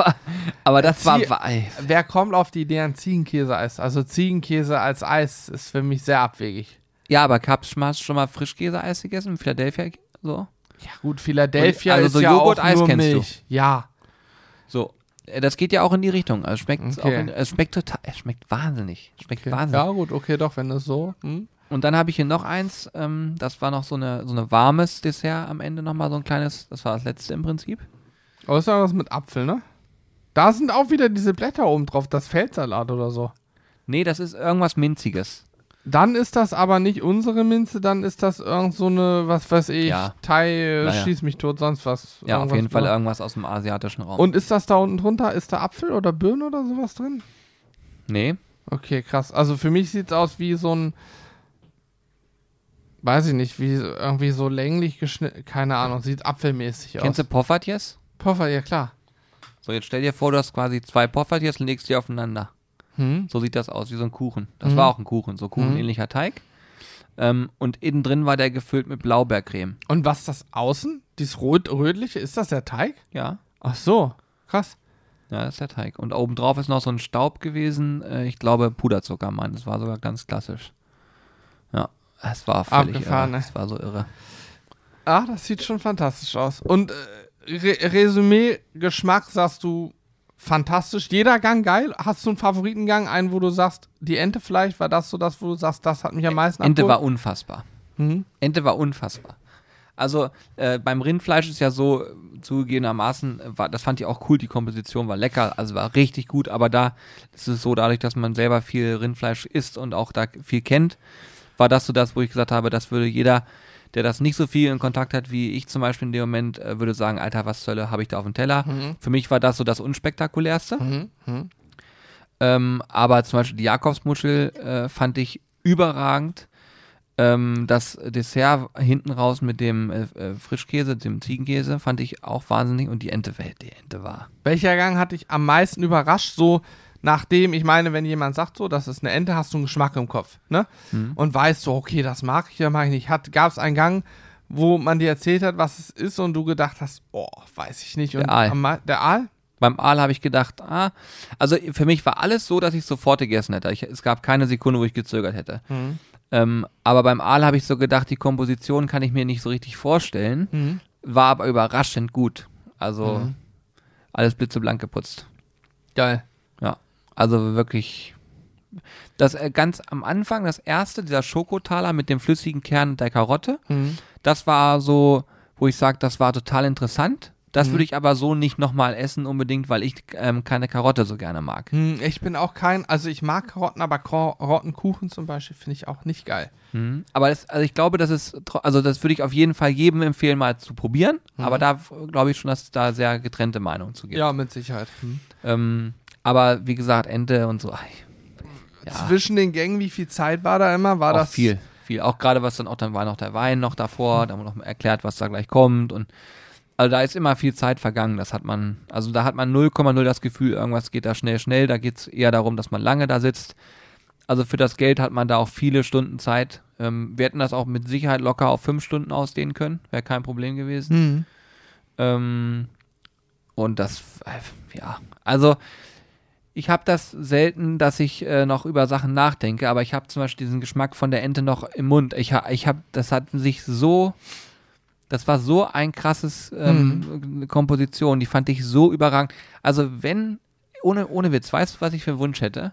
Aber das war, Zieh- war ey, wer kommt auf die Idee, ein Ziegenkäse-Eis? Also Ziegenkäse als Eis ist für mich sehr abwegig. ja, aber gab's schon mal, schon mal Frischkäse-Eis gegessen? Philadelphia, so? Ja gut, Philadelphia Also ist so ja Joghurt-Eis auch nur kennst du? Milch. Ja. So. Äh, Das geht ja auch in die Richtung. Also schmeckt Okay. auch in, es schmeckt total, es schmeckt wahnsinnig. Schmeckt Okay. wahnsinnig. Ja gut, okay, doch, wenn das so. Hm? Und dann habe ich hier noch eins, ähm, das war noch so eine, so eine warmes Dessert am Ende nochmal, so ein kleines, das war das letzte im Prinzip. Aber ist ja was mit Apfel, ne? Da sind auch wieder diese Blätter oben drauf, das Feldsalat oder so. Nee, das ist irgendwas Minziges. Dann ist das aber nicht unsere Minze, dann ist das irgend so eine, was weiß ich, Ja. Thai, äh, Naja. schieß mich tot, sonst was. Ja, auf jeden Fall über- irgendwas aus dem asiatischen Raum. Und ist das da unten drunter, ist da Apfel oder Birne oder sowas drin? nee, Okay, krass. Also für mich sieht es aus wie so ein, weiß ich nicht, wie irgendwie so länglich geschnitten, keine Ahnung, sieht apfelmäßig kennst du aus. Poffertjes? Poffer, ja klar. So, jetzt stell dir vor, du hast quasi zwei Poffertjes und legst die aufeinander. Hm? So sieht das aus, wie so ein Kuchen. Das Mhm. war auch ein Kuchen, so kuchenähnlicher Teig. Ähm, und innen drin war der gefüllt mit Blaubeercreme. Und was ist das außen? Dieses rot rötliche, ist das der Teig? Ja, Ach so, krass. ja, das ist der Teig. Und obendrauf ist noch so ein Staub gewesen. Äh, ich glaube, Puderzucker, Mann. Das war sogar ganz klassisch. Ja, es war völlig Abgefahren, irre. ne? Es war so irre. Ah, das sieht schon fantastisch aus. Und äh, Re Resümee, Geschmack, sagst du, fantastisch. Jeder Gang geil. Hast du einen Favoritengang, einen, wo du sagst, die Ente vielleicht, war das so das, wo du sagst, das hat mich am meisten Ente war abgeholt? unfassbar. Mhm. Ente war unfassbar. Also äh, beim Rindfleisch ist ja so zugegebenermaßen, äh, war, das fand ich auch cool, die Komposition war lecker, also war richtig gut, aber da ist es so, dadurch, dass man selber viel Rindfleisch isst und auch da viel kennt, war das so das, wo ich gesagt habe, das würde jeder, der das nicht so viel in Kontakt hat wie ich zum Beispiel in dem Moment, äh, würde sagen, Alter, was zur Hölle habe ich da auf dem Teller? Für mich war das so das unspektakulärste. Mhm. Mhm. Ähm, aber zum Beispiel die Jakobsmuschel äh, fand ich überragend. Ähm, das Dessert hinten raus mit dem äh, äh, Frischkäse, dem Ziegenkäse, fand ich auch wahnsinnig. Und die Ente, die Ente war. Welcher Gang hat dich am meisten überrascht? So, nachdem, ich meine, wenn jemand sagt so, das ist eine Ente, hast du einen Geschmack im Kopf, ne? Mhm. Und weißt so, okay, das mag ich, das mag ich nicht. Gab es einen Gang, wo man dir erzählt hat, was es ist und du gedacht hast, oh, weiß ich nicht. Und Der Aal. am der Aal? Beim Aal habe ich gedacht, ah, also für mich war alles so, dass ich sofort gegessen hätte. Ich, es gab keine Sekunde, wo ich gezögert hätte. Mhm. Ähm, aber beim Aal habe ich so gedacht, die Komposition kann ich mir nicht so richtig vorstellen. Mhm. War aber überraschend gut. Also Mhm. alles blitzeblank geputzt. Geil. Also wirklich. Das äh, ganz am Anfang, das erste, dieser Schokotaler mit dem flüssigen Kern der Karotte, Mhm. das war so, wo ich sage, das war total interessant. Das Mhm. würde ich aber so nicht nochmal essen unbedingt, weil ich ähm, keine Karotte so gerne mag. Hm, Ich bin auch kein, also ich mag Karotten, aber Karottenkuchen zum Beispiel finde ich auch nicht geil. Mhm. Aber das, also ich glaube, das ist, also das würde ich auf jeden Fall jedem empfehlen, mal zu probieren. Mhm. Aber da glaube ich schon, dass es da sehr getrennte Meinungen zu gibt. Ja, mit Sicherheit. Hm. Ähm, aber wie gesagt, Ente und so. Ja, Zwischen den Gängen, wie viel Zeit war da immer? War auch das viel, viel. Auch gerade was dann auch, dann war noch der Wein noch davor, da haben wir noch erklärt, was da gleich kommt und also da ist immer viel Zeit vergangen, das hat man, also da hat man 0,0 das Gefühl, irgendwas geht da schnell, schnell, da geht es eher darum, dass man lange da sitzt. Also für das Geld hat man da auch viele Stunden Zeit. Ähm, wir hätten das auch mit Sicherheit locker auf fünf Stunden ausdehnen können, wäre kein Problem gewesen. Hm. Ähm, und das, äh, ja, also ich habe das selten, dass ich äh, noch über Sachen nachdenke, aber ich habe zum Beispiel diesen Geschmack von der Ente noch im Mund. Ich, ha, ich habe, das hat sich so, das war so ein krasses ähm, Komposition, die fand ich so überragend. Also wenn, ohne, ohne Witz, weißt du, was ich für einen Wunsch hätte?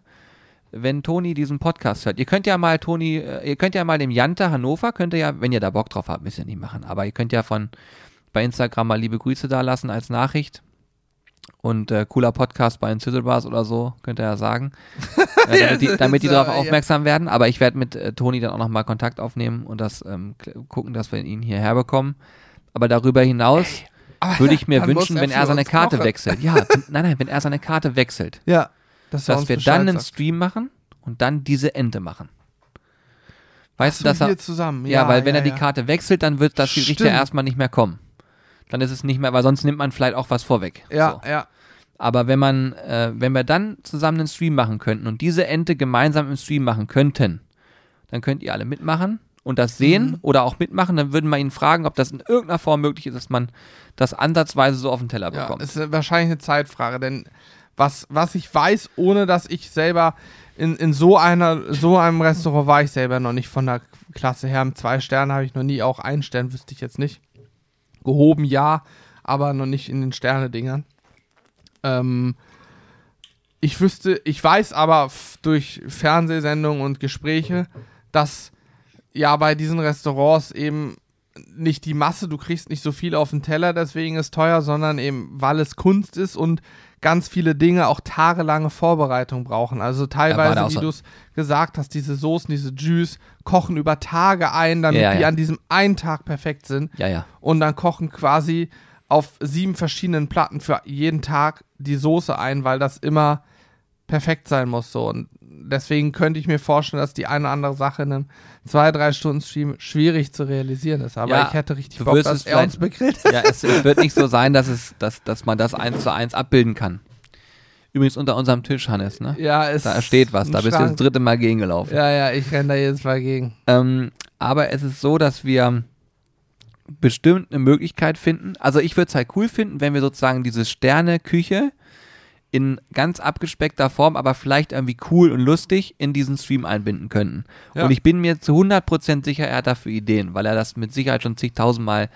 Wenn Toni diesen Podcast hört. Ihr könnt ja mal, Toni, äh, ihr könnt ja mal dem Jante Hannover, könnt ihr ja, wenn ihr da Bock drauf habt, müsst ihr nicht machen, aber ihr könnt ja von bei Instagram mal liebe Grüße da lassen als Nachricht. Und äh, cooler Podcast bei den Sizzle Bars oder so, könnt ihr ja sagen. äh, damit, die, damit die darauf Ja. aufmerksam werden. Aber ich werde mit äh, Toni dann auch nochmal Kontakt aufnehmen und das ähm, gucken, dass wir ihn hierher bekommen. Aber darüber hinaus würde ich mir wünschen, er wenn er seine Karte kochen. wechselt. Ja, wenn, nein, nein, wenn er seine Karte wechselt. Ja, dass, er Dass wir dann einen sagt. Stream machen und dann diese Ente machen. Weißt So, du, dass er. hier zusammen. Ja, weil wenn ja, er die ja. Karte wechselt, dann wird das Gericht ja erstmal nicht mehr kommen. Dann ist es nicht mehr, weil sonst nimmt man vielleicht auch was vorweg. Ja, So. ja. Aber wenn man, äh, wenn wir dann zusammen einen Stream machen könnten und diese Ente gemeinsam im Stream machen könnten, dann könnt ihr alle mitmachen und das sehen Mhm. oder auch mitmachen. Dann würden wir ihn fragen, ob das in irgendeiner Form möglich ist, dass man das ansatzweise so auf den Teller Ja, bekommt. ist wahrscheinlich eine Zeitfrage, denn was, was ich weiß, ohne dass ich selber in, in so einer, so einem Restaurant war ich selber noch nicht von der Klasse her. Zwei Sterne habe ich noch nie, auch einen Stern wüsste ich jetzt nicht. Gehoben ja, aber noch nicht in den Sterne-Dingern. Ähm, ich wüsste, ich weiß aber durch Fernsehsendungen und Gespräche, dass ja bei diesen Restaurants eben nicht die Masse, du kriegst nicht so viel auf den Teller, deswegen ist teuer, sondern eben, weil es Kunst ist und ganz viele Dinge auch tagelange Vorbereitung brauchen. Also teilweise, wie so- du es gesagt hast, diese Soßen, diese Jus kochen über Tage ein, damit Ja, die ja. an diesem einen Tag perfekt sind ja, ja. und dann kochen quasi auf sieben verschiedenen Platten für jeden Tag die Soße ein, weil das immer perfekt sein muss so und deswegen könnte ich mir vorstellen, dass die eine oder andere Sache in einem zwei, drei Stunden Stream schwierig zu realisieren ist, aber Ja, ich hätte richtig Bock, wirst dass es er uns begrillt. Ja, es, es wird nicht so sein, dass, es, dass, dass man das eins zu eins abbilden kann. Übrigens unter unserem Tisch, Hannes, ne? Ja, es Da steht was, da bist du das dritte Mal gegengelaufen. Ja, ja, ich renne da jedes Mal gegen. Ähm, aber es ist so, dass wir bestimmt eine Möglichkeit finden. Also ich würde es halt cool finden, wenn wir sozusagen diese Sterne-Küche in ganz abgespeckter Form, aber vielleicht irgendwie cool und lustig in diesen Stream einbinden könnten. Ja. Und ich bin mir zu 100% sicher, er hat dafür Ideen, weil er das mit Sicherheit schon zigtausendmal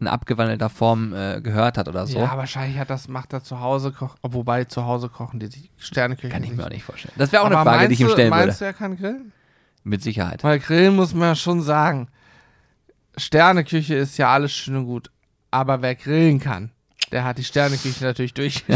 in abgewandelter Form äh, gehört hat oder so. Ja, wahrscheinlich hat das, macht er zu Hause kochen, wobei zu Hause kochen die Sterneküche Kann ich mir auch nicht vorstellen. Das wäre auch eine Aber Frage, die ich ihm meinst stellen würde. Meinst du, er kann grillen? Mit Sicherheit. Weil grillen muss man ja schon sagen. Sterneküche ist ja alles schön und gut. Aber wer grillen kann, der hat die Sterneküche natürlich durch.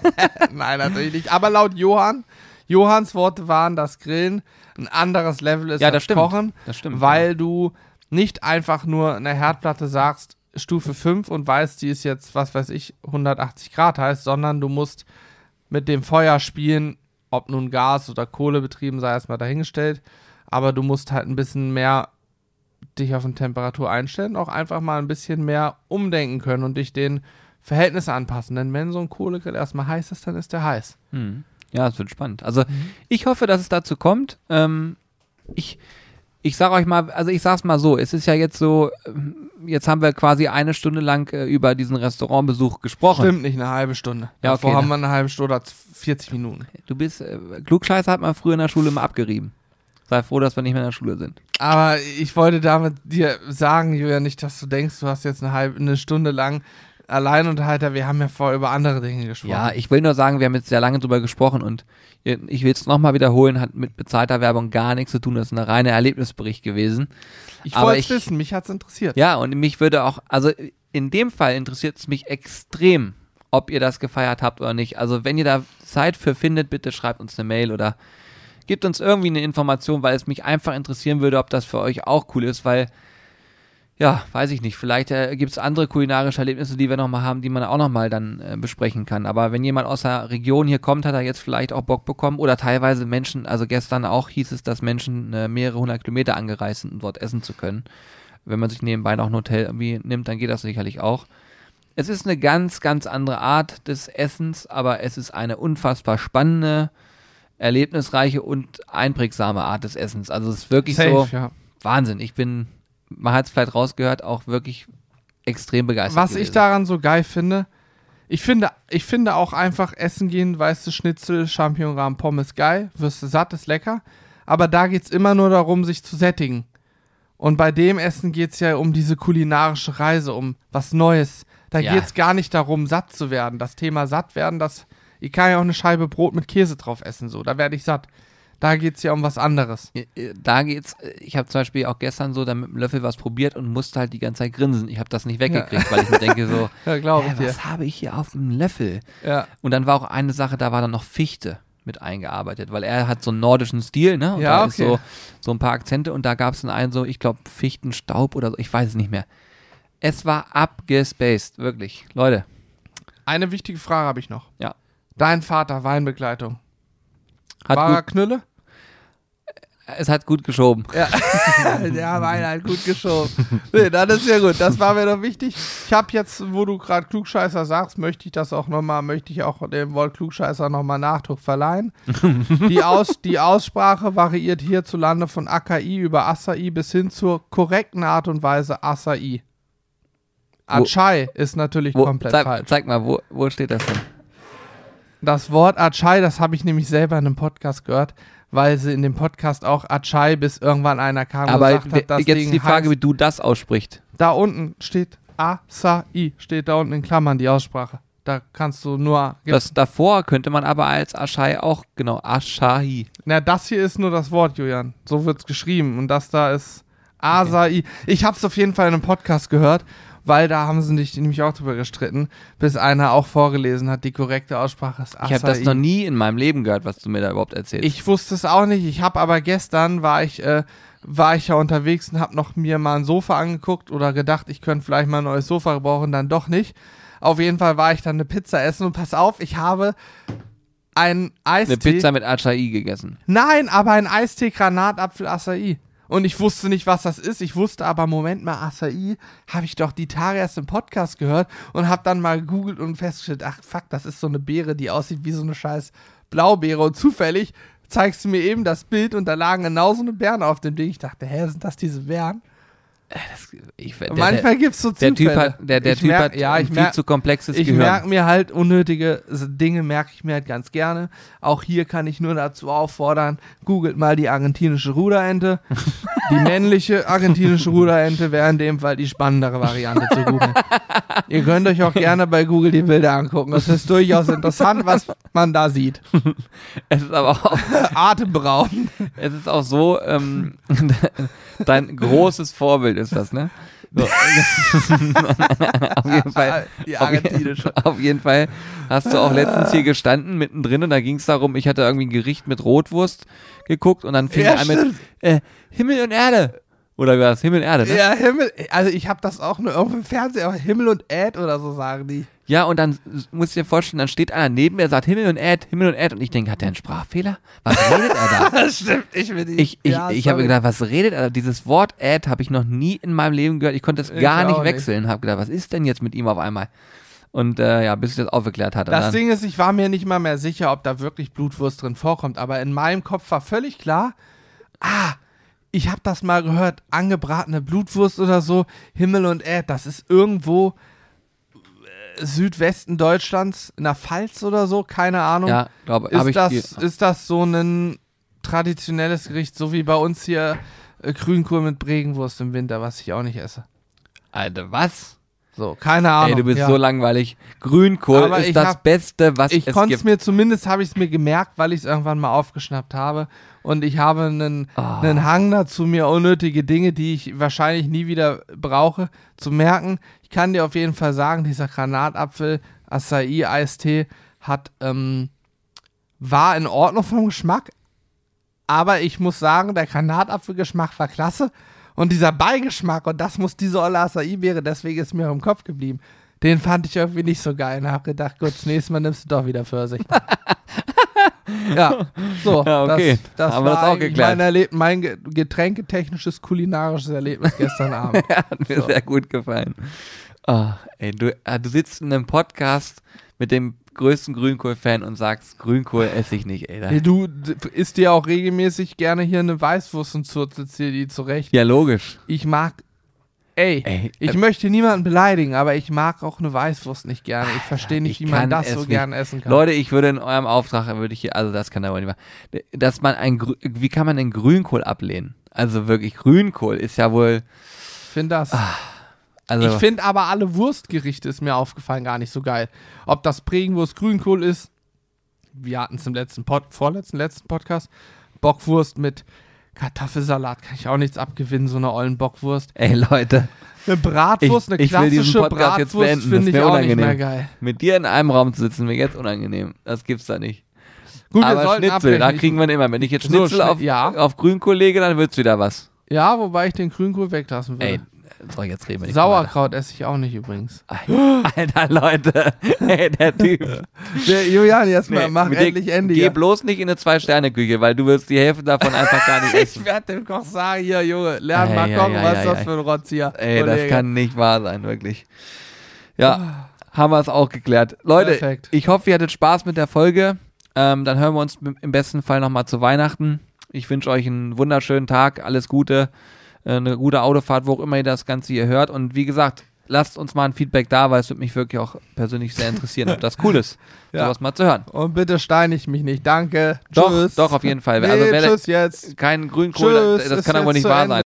Nein, natürlich nicht. Aber laut Johann, Johanns Worte waren, dass Grillen ein anderes Level ist Ja, das als stimmt. Kochen, Das stimmt. weil du nicht einfach nur eine Herdplatte sagst, Stufe 5 und weißt, die ist jetzt, was weiß ich, 180 Grad heißt, sondern du musst mit dem Feuer spielen, ob nun Gas oder Kohle betrieben sei, erstmal dahingestellt. Aber du musst halt ein bisschen mehr dich auf eine Temperatur einstellen, auch einfach mal ein bisschen mehr umdenken können und dich den Verhältnissen anpassen. Denn wenn so ein Kohlegrill erstmal heiß ist, dann ist der heiß. Hm. Ja, es wird spannend. Also ich hoffe, dass es dazu kommt. Ähm, ich ich sage euch mal, also ich sag's mal so, es ist ja jetzt so, ähm, jetzt haben wir quasi eine Stunde lang äh, über diesen Restaurantbesuch gesprochen. Stimmt nicht eine halbe Stunde. Ja, Davor okay, haben wir eine halbe Stunde oder 40 Minuten. Du bist, äh, Klugscheißer hat man früher in der Schule immer abgerieben. Sei froh, dass wir nicht mehr in der Schule sind. Aber ich wollte damit dir sagen, Julia, nicht, dass du denkst, du hast jetzt eine halbe, eine Stunde lang Alleinunterhalter. Wir haben ja vorher über andere Dinge gesprochen. Ja, ich will nur sagen, wir haben jetzt sehr lange drüber gesprochen und ich will es nochmal wiederholen, hat mit bezahlter Werbung gar nichts zu tun. Das ist eine reine Erlebnisbericht gewesen. ich wollte es wissen, mich hat's interessiert. Ja, und mich würde auch, also in dem Fall interessiert es mich extrem, ob ihr das gefeiert habt oder nicht. Also wenn ihr da Zeit für findet, bitte schreibt uns eine Mail oder gebt uns irgendwie eine Information, weil es mich einfach interessieren würde, ob das für euch auch cool ist, weil, ja, weiß ich nicht, vielleicht äh, gibt es andere kulinarische Erlebnisse, die wir nochmal haben, die man auch nochmal dann äh, besprechen kann. Aber wenn jemand aus der Region hier kommt, hat er jetzt vielleicht auch Bock bekommen oder teilweise Menschen, also gestern auch hieß es, dass Menschen äh, mehrere hundert Kilometer angereist sind, um dort essen zu können. Wenn man sich nebenbei noch ein Hotel irgendwie nimmt, dann geht das sicherlich auch. Es ist eine ganz, ganz andere Art des Essens, aber es ist eine unfassbar spannende, erlebnisreiche und einprägsame Art des Essens. Also es ist wirklich Safe, so ja. Wahnsinn. Ich bin, man hat es vielleicht rausgehört, auch wirklich extrem begeistert. Was ich gewesen. daran so geil finde, ich finde, ich finde auch einfach essen gehen, weißt du, Schnitzel, Champignonrahmen, Pommes geil, wirst du satt, ist lecker. Aber da geht's immer nur darum, sich zu sättigen. Und bei dem Essen geht's ja um diese kulinarische Reise, um was Neues. Da Ja. geht's gar nicht darum, satt zu werden. Das Thema satt werden, das, ich kann ja auch eine Scheibe Brot mit Käse drauf essen, so, da werde ich satt. Da geht es ja um was anderes. Äh, Da geht's, äh, ich habe zum Beispiel auch gestern so dann mit dem Löffel was probiert und musste halt die ganze Zeit grinsen. Ich habe das nicht weggekriegt, weil ich mir denke so, Ja, glaube ich dir. was habe ich hier auf dem Löffel? Ja. Und dann war auch eine Sache, da war dann noch Fichte mit eingearbeitet, weil er hat so einen nordischen Stil, ne? Und Ja, da ist okay. so, so ein paar Akzente und da gab es dann einen so, ich glaube, Fichtenstaub oder so, ich weiß es nicht mehr. Es war abgespaced, wirklich. Leute, Eine wichtige Frage habe ich noch. Ja. Dein Vater, Weinbegleitung. hat War er Knülle? Es hat gut geschoben. Ja, der Wein hat gut geschoben. Nee, das ist ja gut. Das war mir doch wichtig. Ich habe jetzt, wo du gerade Klugscheißer sagst, möchte ich das auch nochmal, möchte ich auch dem Wort Klugscheißer nochmal Nachdruck verleihen. Die, Aus, die Aussprache variiert hierzulande von Acai über Acai bis hin zur korrekten Art und Weise Acai. Achai ist natürlich Wo, komplett zeig, falsch. zeig mal, wo, wo steht das denn? Das Wort Achai, das habe ich nämlich selber in einem Podcast gehört, weil sie in dem Podcast auch Achai, bis irgendwann einer kam Aber und gesagt hat, das jetzt Ding die Frage, heißt, wie du das aussprichst. da unten steht Acai, steht da unten in Klammern die Aussprache. Da kannst du nur. Das davor könnte man aber als Aschai auch, genau, Aschai. na, das hier ist nur das Wort, Julian. So wird's geschrieben. Und das da ist Asai. Ich habe es auf jeden Fall in einem Podcast gehört, weil da haben sie sich nämlich auch drüber gestritten, bis einer auch vorgelesen hat, die korrekte Aussprache ist Acai. Ich habe das noch nie in meinem Leben gehört, was du mir da überhaupt erzählst. Ich wusste es auch nicht. Ich habe aber gestern war ich äh, war ich ja unterwegs und habe noch mir mal ein Sofa angeguckt oder gedacht, ich könnte vielleicht mal ein neues Sofa brauchen, dann doch nicht. Auf jeden Fall war ich dann eine Pizza essen und pass auf, ich habe ein Eistee. Eine Pizza mit Aschai gegessen. Nein, aber ein Eistee Granatapfel Acai. Und ich wusste nicht, was das ist. Ich wusste aber, Moment mal, Acai habe ich doch die Tage erst im Podcast gehört und habe dann mal gegoogelt und festgestellt, ach fuck, das ist so eine Beere, die aussieht wie so eine scheiß Blaubeere. Und zufällig zeigst du mir eben das Bild und da lagen genau so eine Beeren auf dem Ding. Ich dachte, hä, sind das diese Beeren? Ich, der, Manchmal gibt es so Zufälle. der Typ hat, der, der Ich typ merk- hat ja, ich viel merk- zu komplexes Ich Gehirn. merke mir halt unnötige Dinge, merke ich mir halt ganz gerne. Auch hier kann ich nur dazu auffordern, googelt mal die argentinische Ruderente. die männliche argentinische Ruderente wäre in dem Fall die spannendere Variante zu googeln. Ihr könnt euch auch gerne bei Google die Bilder angucken. Es ist durchaus interessant, was man da sieht. Es ist aber auch, Atemberaubend. es ist auch so, ähm, dein großes Vorbild ist das, ne? So. auf jeden Fall. Auf, auf jeden Fall hast du auch letztens hier gestanden mittendrin und da ging es darum, ich hatte irgendwie ein Gericht mit Rotwurst geguckt und dann fing Ja, er an mit äh, Himmel und Erde. Oder war das Himmel und Erde, ne? Ja, Himmel. Also ich habe das auch nur irgendwo im Fernsehen, aber Himmel und Erd oder so sagen die. Ja, und dann musst du dir vorstellen, dann steht einer neben mir, sagt Himmel und Erd, Himmel und Erd und ich denke, hat der einen Sprachfehler? Was redet er da? Das stimmt. Ich bin die. Ich, ich, Ja, ich habe gedacht, was redet er? Dieses Wort Ad habe ich noch nie in meinem Leben gehört. Ich konnte es Ich gar nicht nicht. wechseln. Habe gedacht, was ist denn jetzt mit ihm auf einmal? Und äh, ja, bis ich das aufgeklärt hatte. Das Ding ist, ich war mir nicht mal mehr sicher, ob da wirklich Blutwurst drin vorkommt, aber in meinem Kopf war völlig klar, ah, ich habe das mal gehört, angebratene Blutwurst oder so, Himmel und Erd, das ist irgendwo äh, Südwesten Deutschlands, in der Pfalz oder so, keine Ahnung. ja, glaube ist, ich. das, ist das so ein traditionelles Gericht, so wie bei uns hier äh, Grünkohl mit Bregenwurst im Winter, was ich auch nicht esse? Alter, was? So, keine Ahnung. Ey, du bist ja. so langweilig. Grünkohl Aber ist ich das hab- Beste, was Ich es konnte es gibt. mir zumindest, habe ich es mir gemerkt, weil ich es irgendwann mal aufgeschnappt habe. Und ich habe einen, Ah. einen Hang dazu, mir unnötige Dinge, die ich wahrscheinlich nie wieder brauche, zu merken. Ich kann dir auf jeden Fall sagen, dieser Granatapfel Acai Eistee hat, ähm, war in Ordnung vom Geschmack. Aber ich muss sagen, der Granatapfelgeschmack war klasse. Und dieser Beigeschmack, und das muss diese olle Acai-Beere, deswegen ist mir im Kopf geblieben. Den fand ich irgendwie nicht so geil und habe gedacht, gut, das nächste Mal nimmst du doch wieder Pfirsich. ja, so. Ja, okay. Das, das Haben wir war das auch geklärt. Mein, mein ge- getränketechnisches, kulinarisches Erlebnis gestern Abend. Hat mir So. sehr gut gefallen. Ah, ey, du, äh, du sitzt in einem Podcast mit dem größten Grünkohl-Fan und sagst, Grünkohl esse ich nicht, ey. Du isst dir auch regelmäßig gerne hier eine Weißwurst und zurzelst dir die zurecht. Ja, logisch. Ich mag. Ey, Ey, ich äh, möchte niemanden beleidigen, aber ich mag auch eine Weißwurst nicht gerne. Ich verstehe nicht, ich wie man das so nicht. gern essen kann. Leute, ich würde in eurem Auftrag, würde ich hier, also das kann aber nicht mehr, dass man ein, wie kann man den Grünkohl ablehnen? Also wirklich, Grünkohl ist ja wohl, ich finde das. also, Ich finde aber alle Wurstgerichte, ist mir aufgefallen, gar nicht so geil. Ob das Bregenwurst Grünkohl ist, wir hatten es im letzten Pod, vorletzten, letzten Podcast, Bockwurst mit Kartoffelsalat kann ich auch nichts abgewinnen, so eine ollen Bockwurst. Ey, Leute, Eine Bratwurst, Ich- eine ich will diesen klassische Bratwurst beenden, finde das ich auch nicht mehr unangenehm. geil. mit dir in einem Raum zu sitzen, mir jetzt unangenehm. Das gibt's da nicht. Gut, Aber Schnitzel, da abbrechen. kriegen wir immer. Wenn ich jetzt So, Schnitzel Schni- auf, ja. auf Grünkohl lege, dann wird's wieder was. Ja, wobei ich den Grünkohl weglassen würde. Ey, so, jetzt reden wir nicht Sauerkraut esse ich auch nicht übrigens. Alter, Leute. Ey, der Typ. Der Julian, jetzt Nee, mal, mach endlich Ende Geh hier. bloß nicht in eine Zwei-Sterne-Küche, weil du wirst die Hälfte davon einfach gar nicht Ich essen. werde dem Koch sagen, hier, Junge, lern Ei, mal ei, kochen, ei, was ist das für ein Rotz hier? Ey, das Kollege. kann nicht wahr sein, wirklich. Ja, haben wir es auch geklärt. Leute, Perfekt. ich hoffe, ihr hattet Spaß mit der Folge. Ähm, dann hören wir uns im besten Fall nochmal zu Weihnachten. Ich wünsche euch einen wunderschönen Tag, alles Gute, eine gute Autofahrt, wo auch immer ihr das Ganze hier hört. Und wie gesagt, lasst uns mal ein Feedback da, weil es würde mich wirklich auch persönlich sehr interessieren, ob das cool ist, Ja. sowas mal zu hören. Und bitte steinigt mich nicht. Danke. Doch, tschüss. doch, auf jeden Fall. Nee, Also, wer- tschüss jetzt. Kein Grünkohl, Tschüss, das kann aber nicht wahr Ende. sein.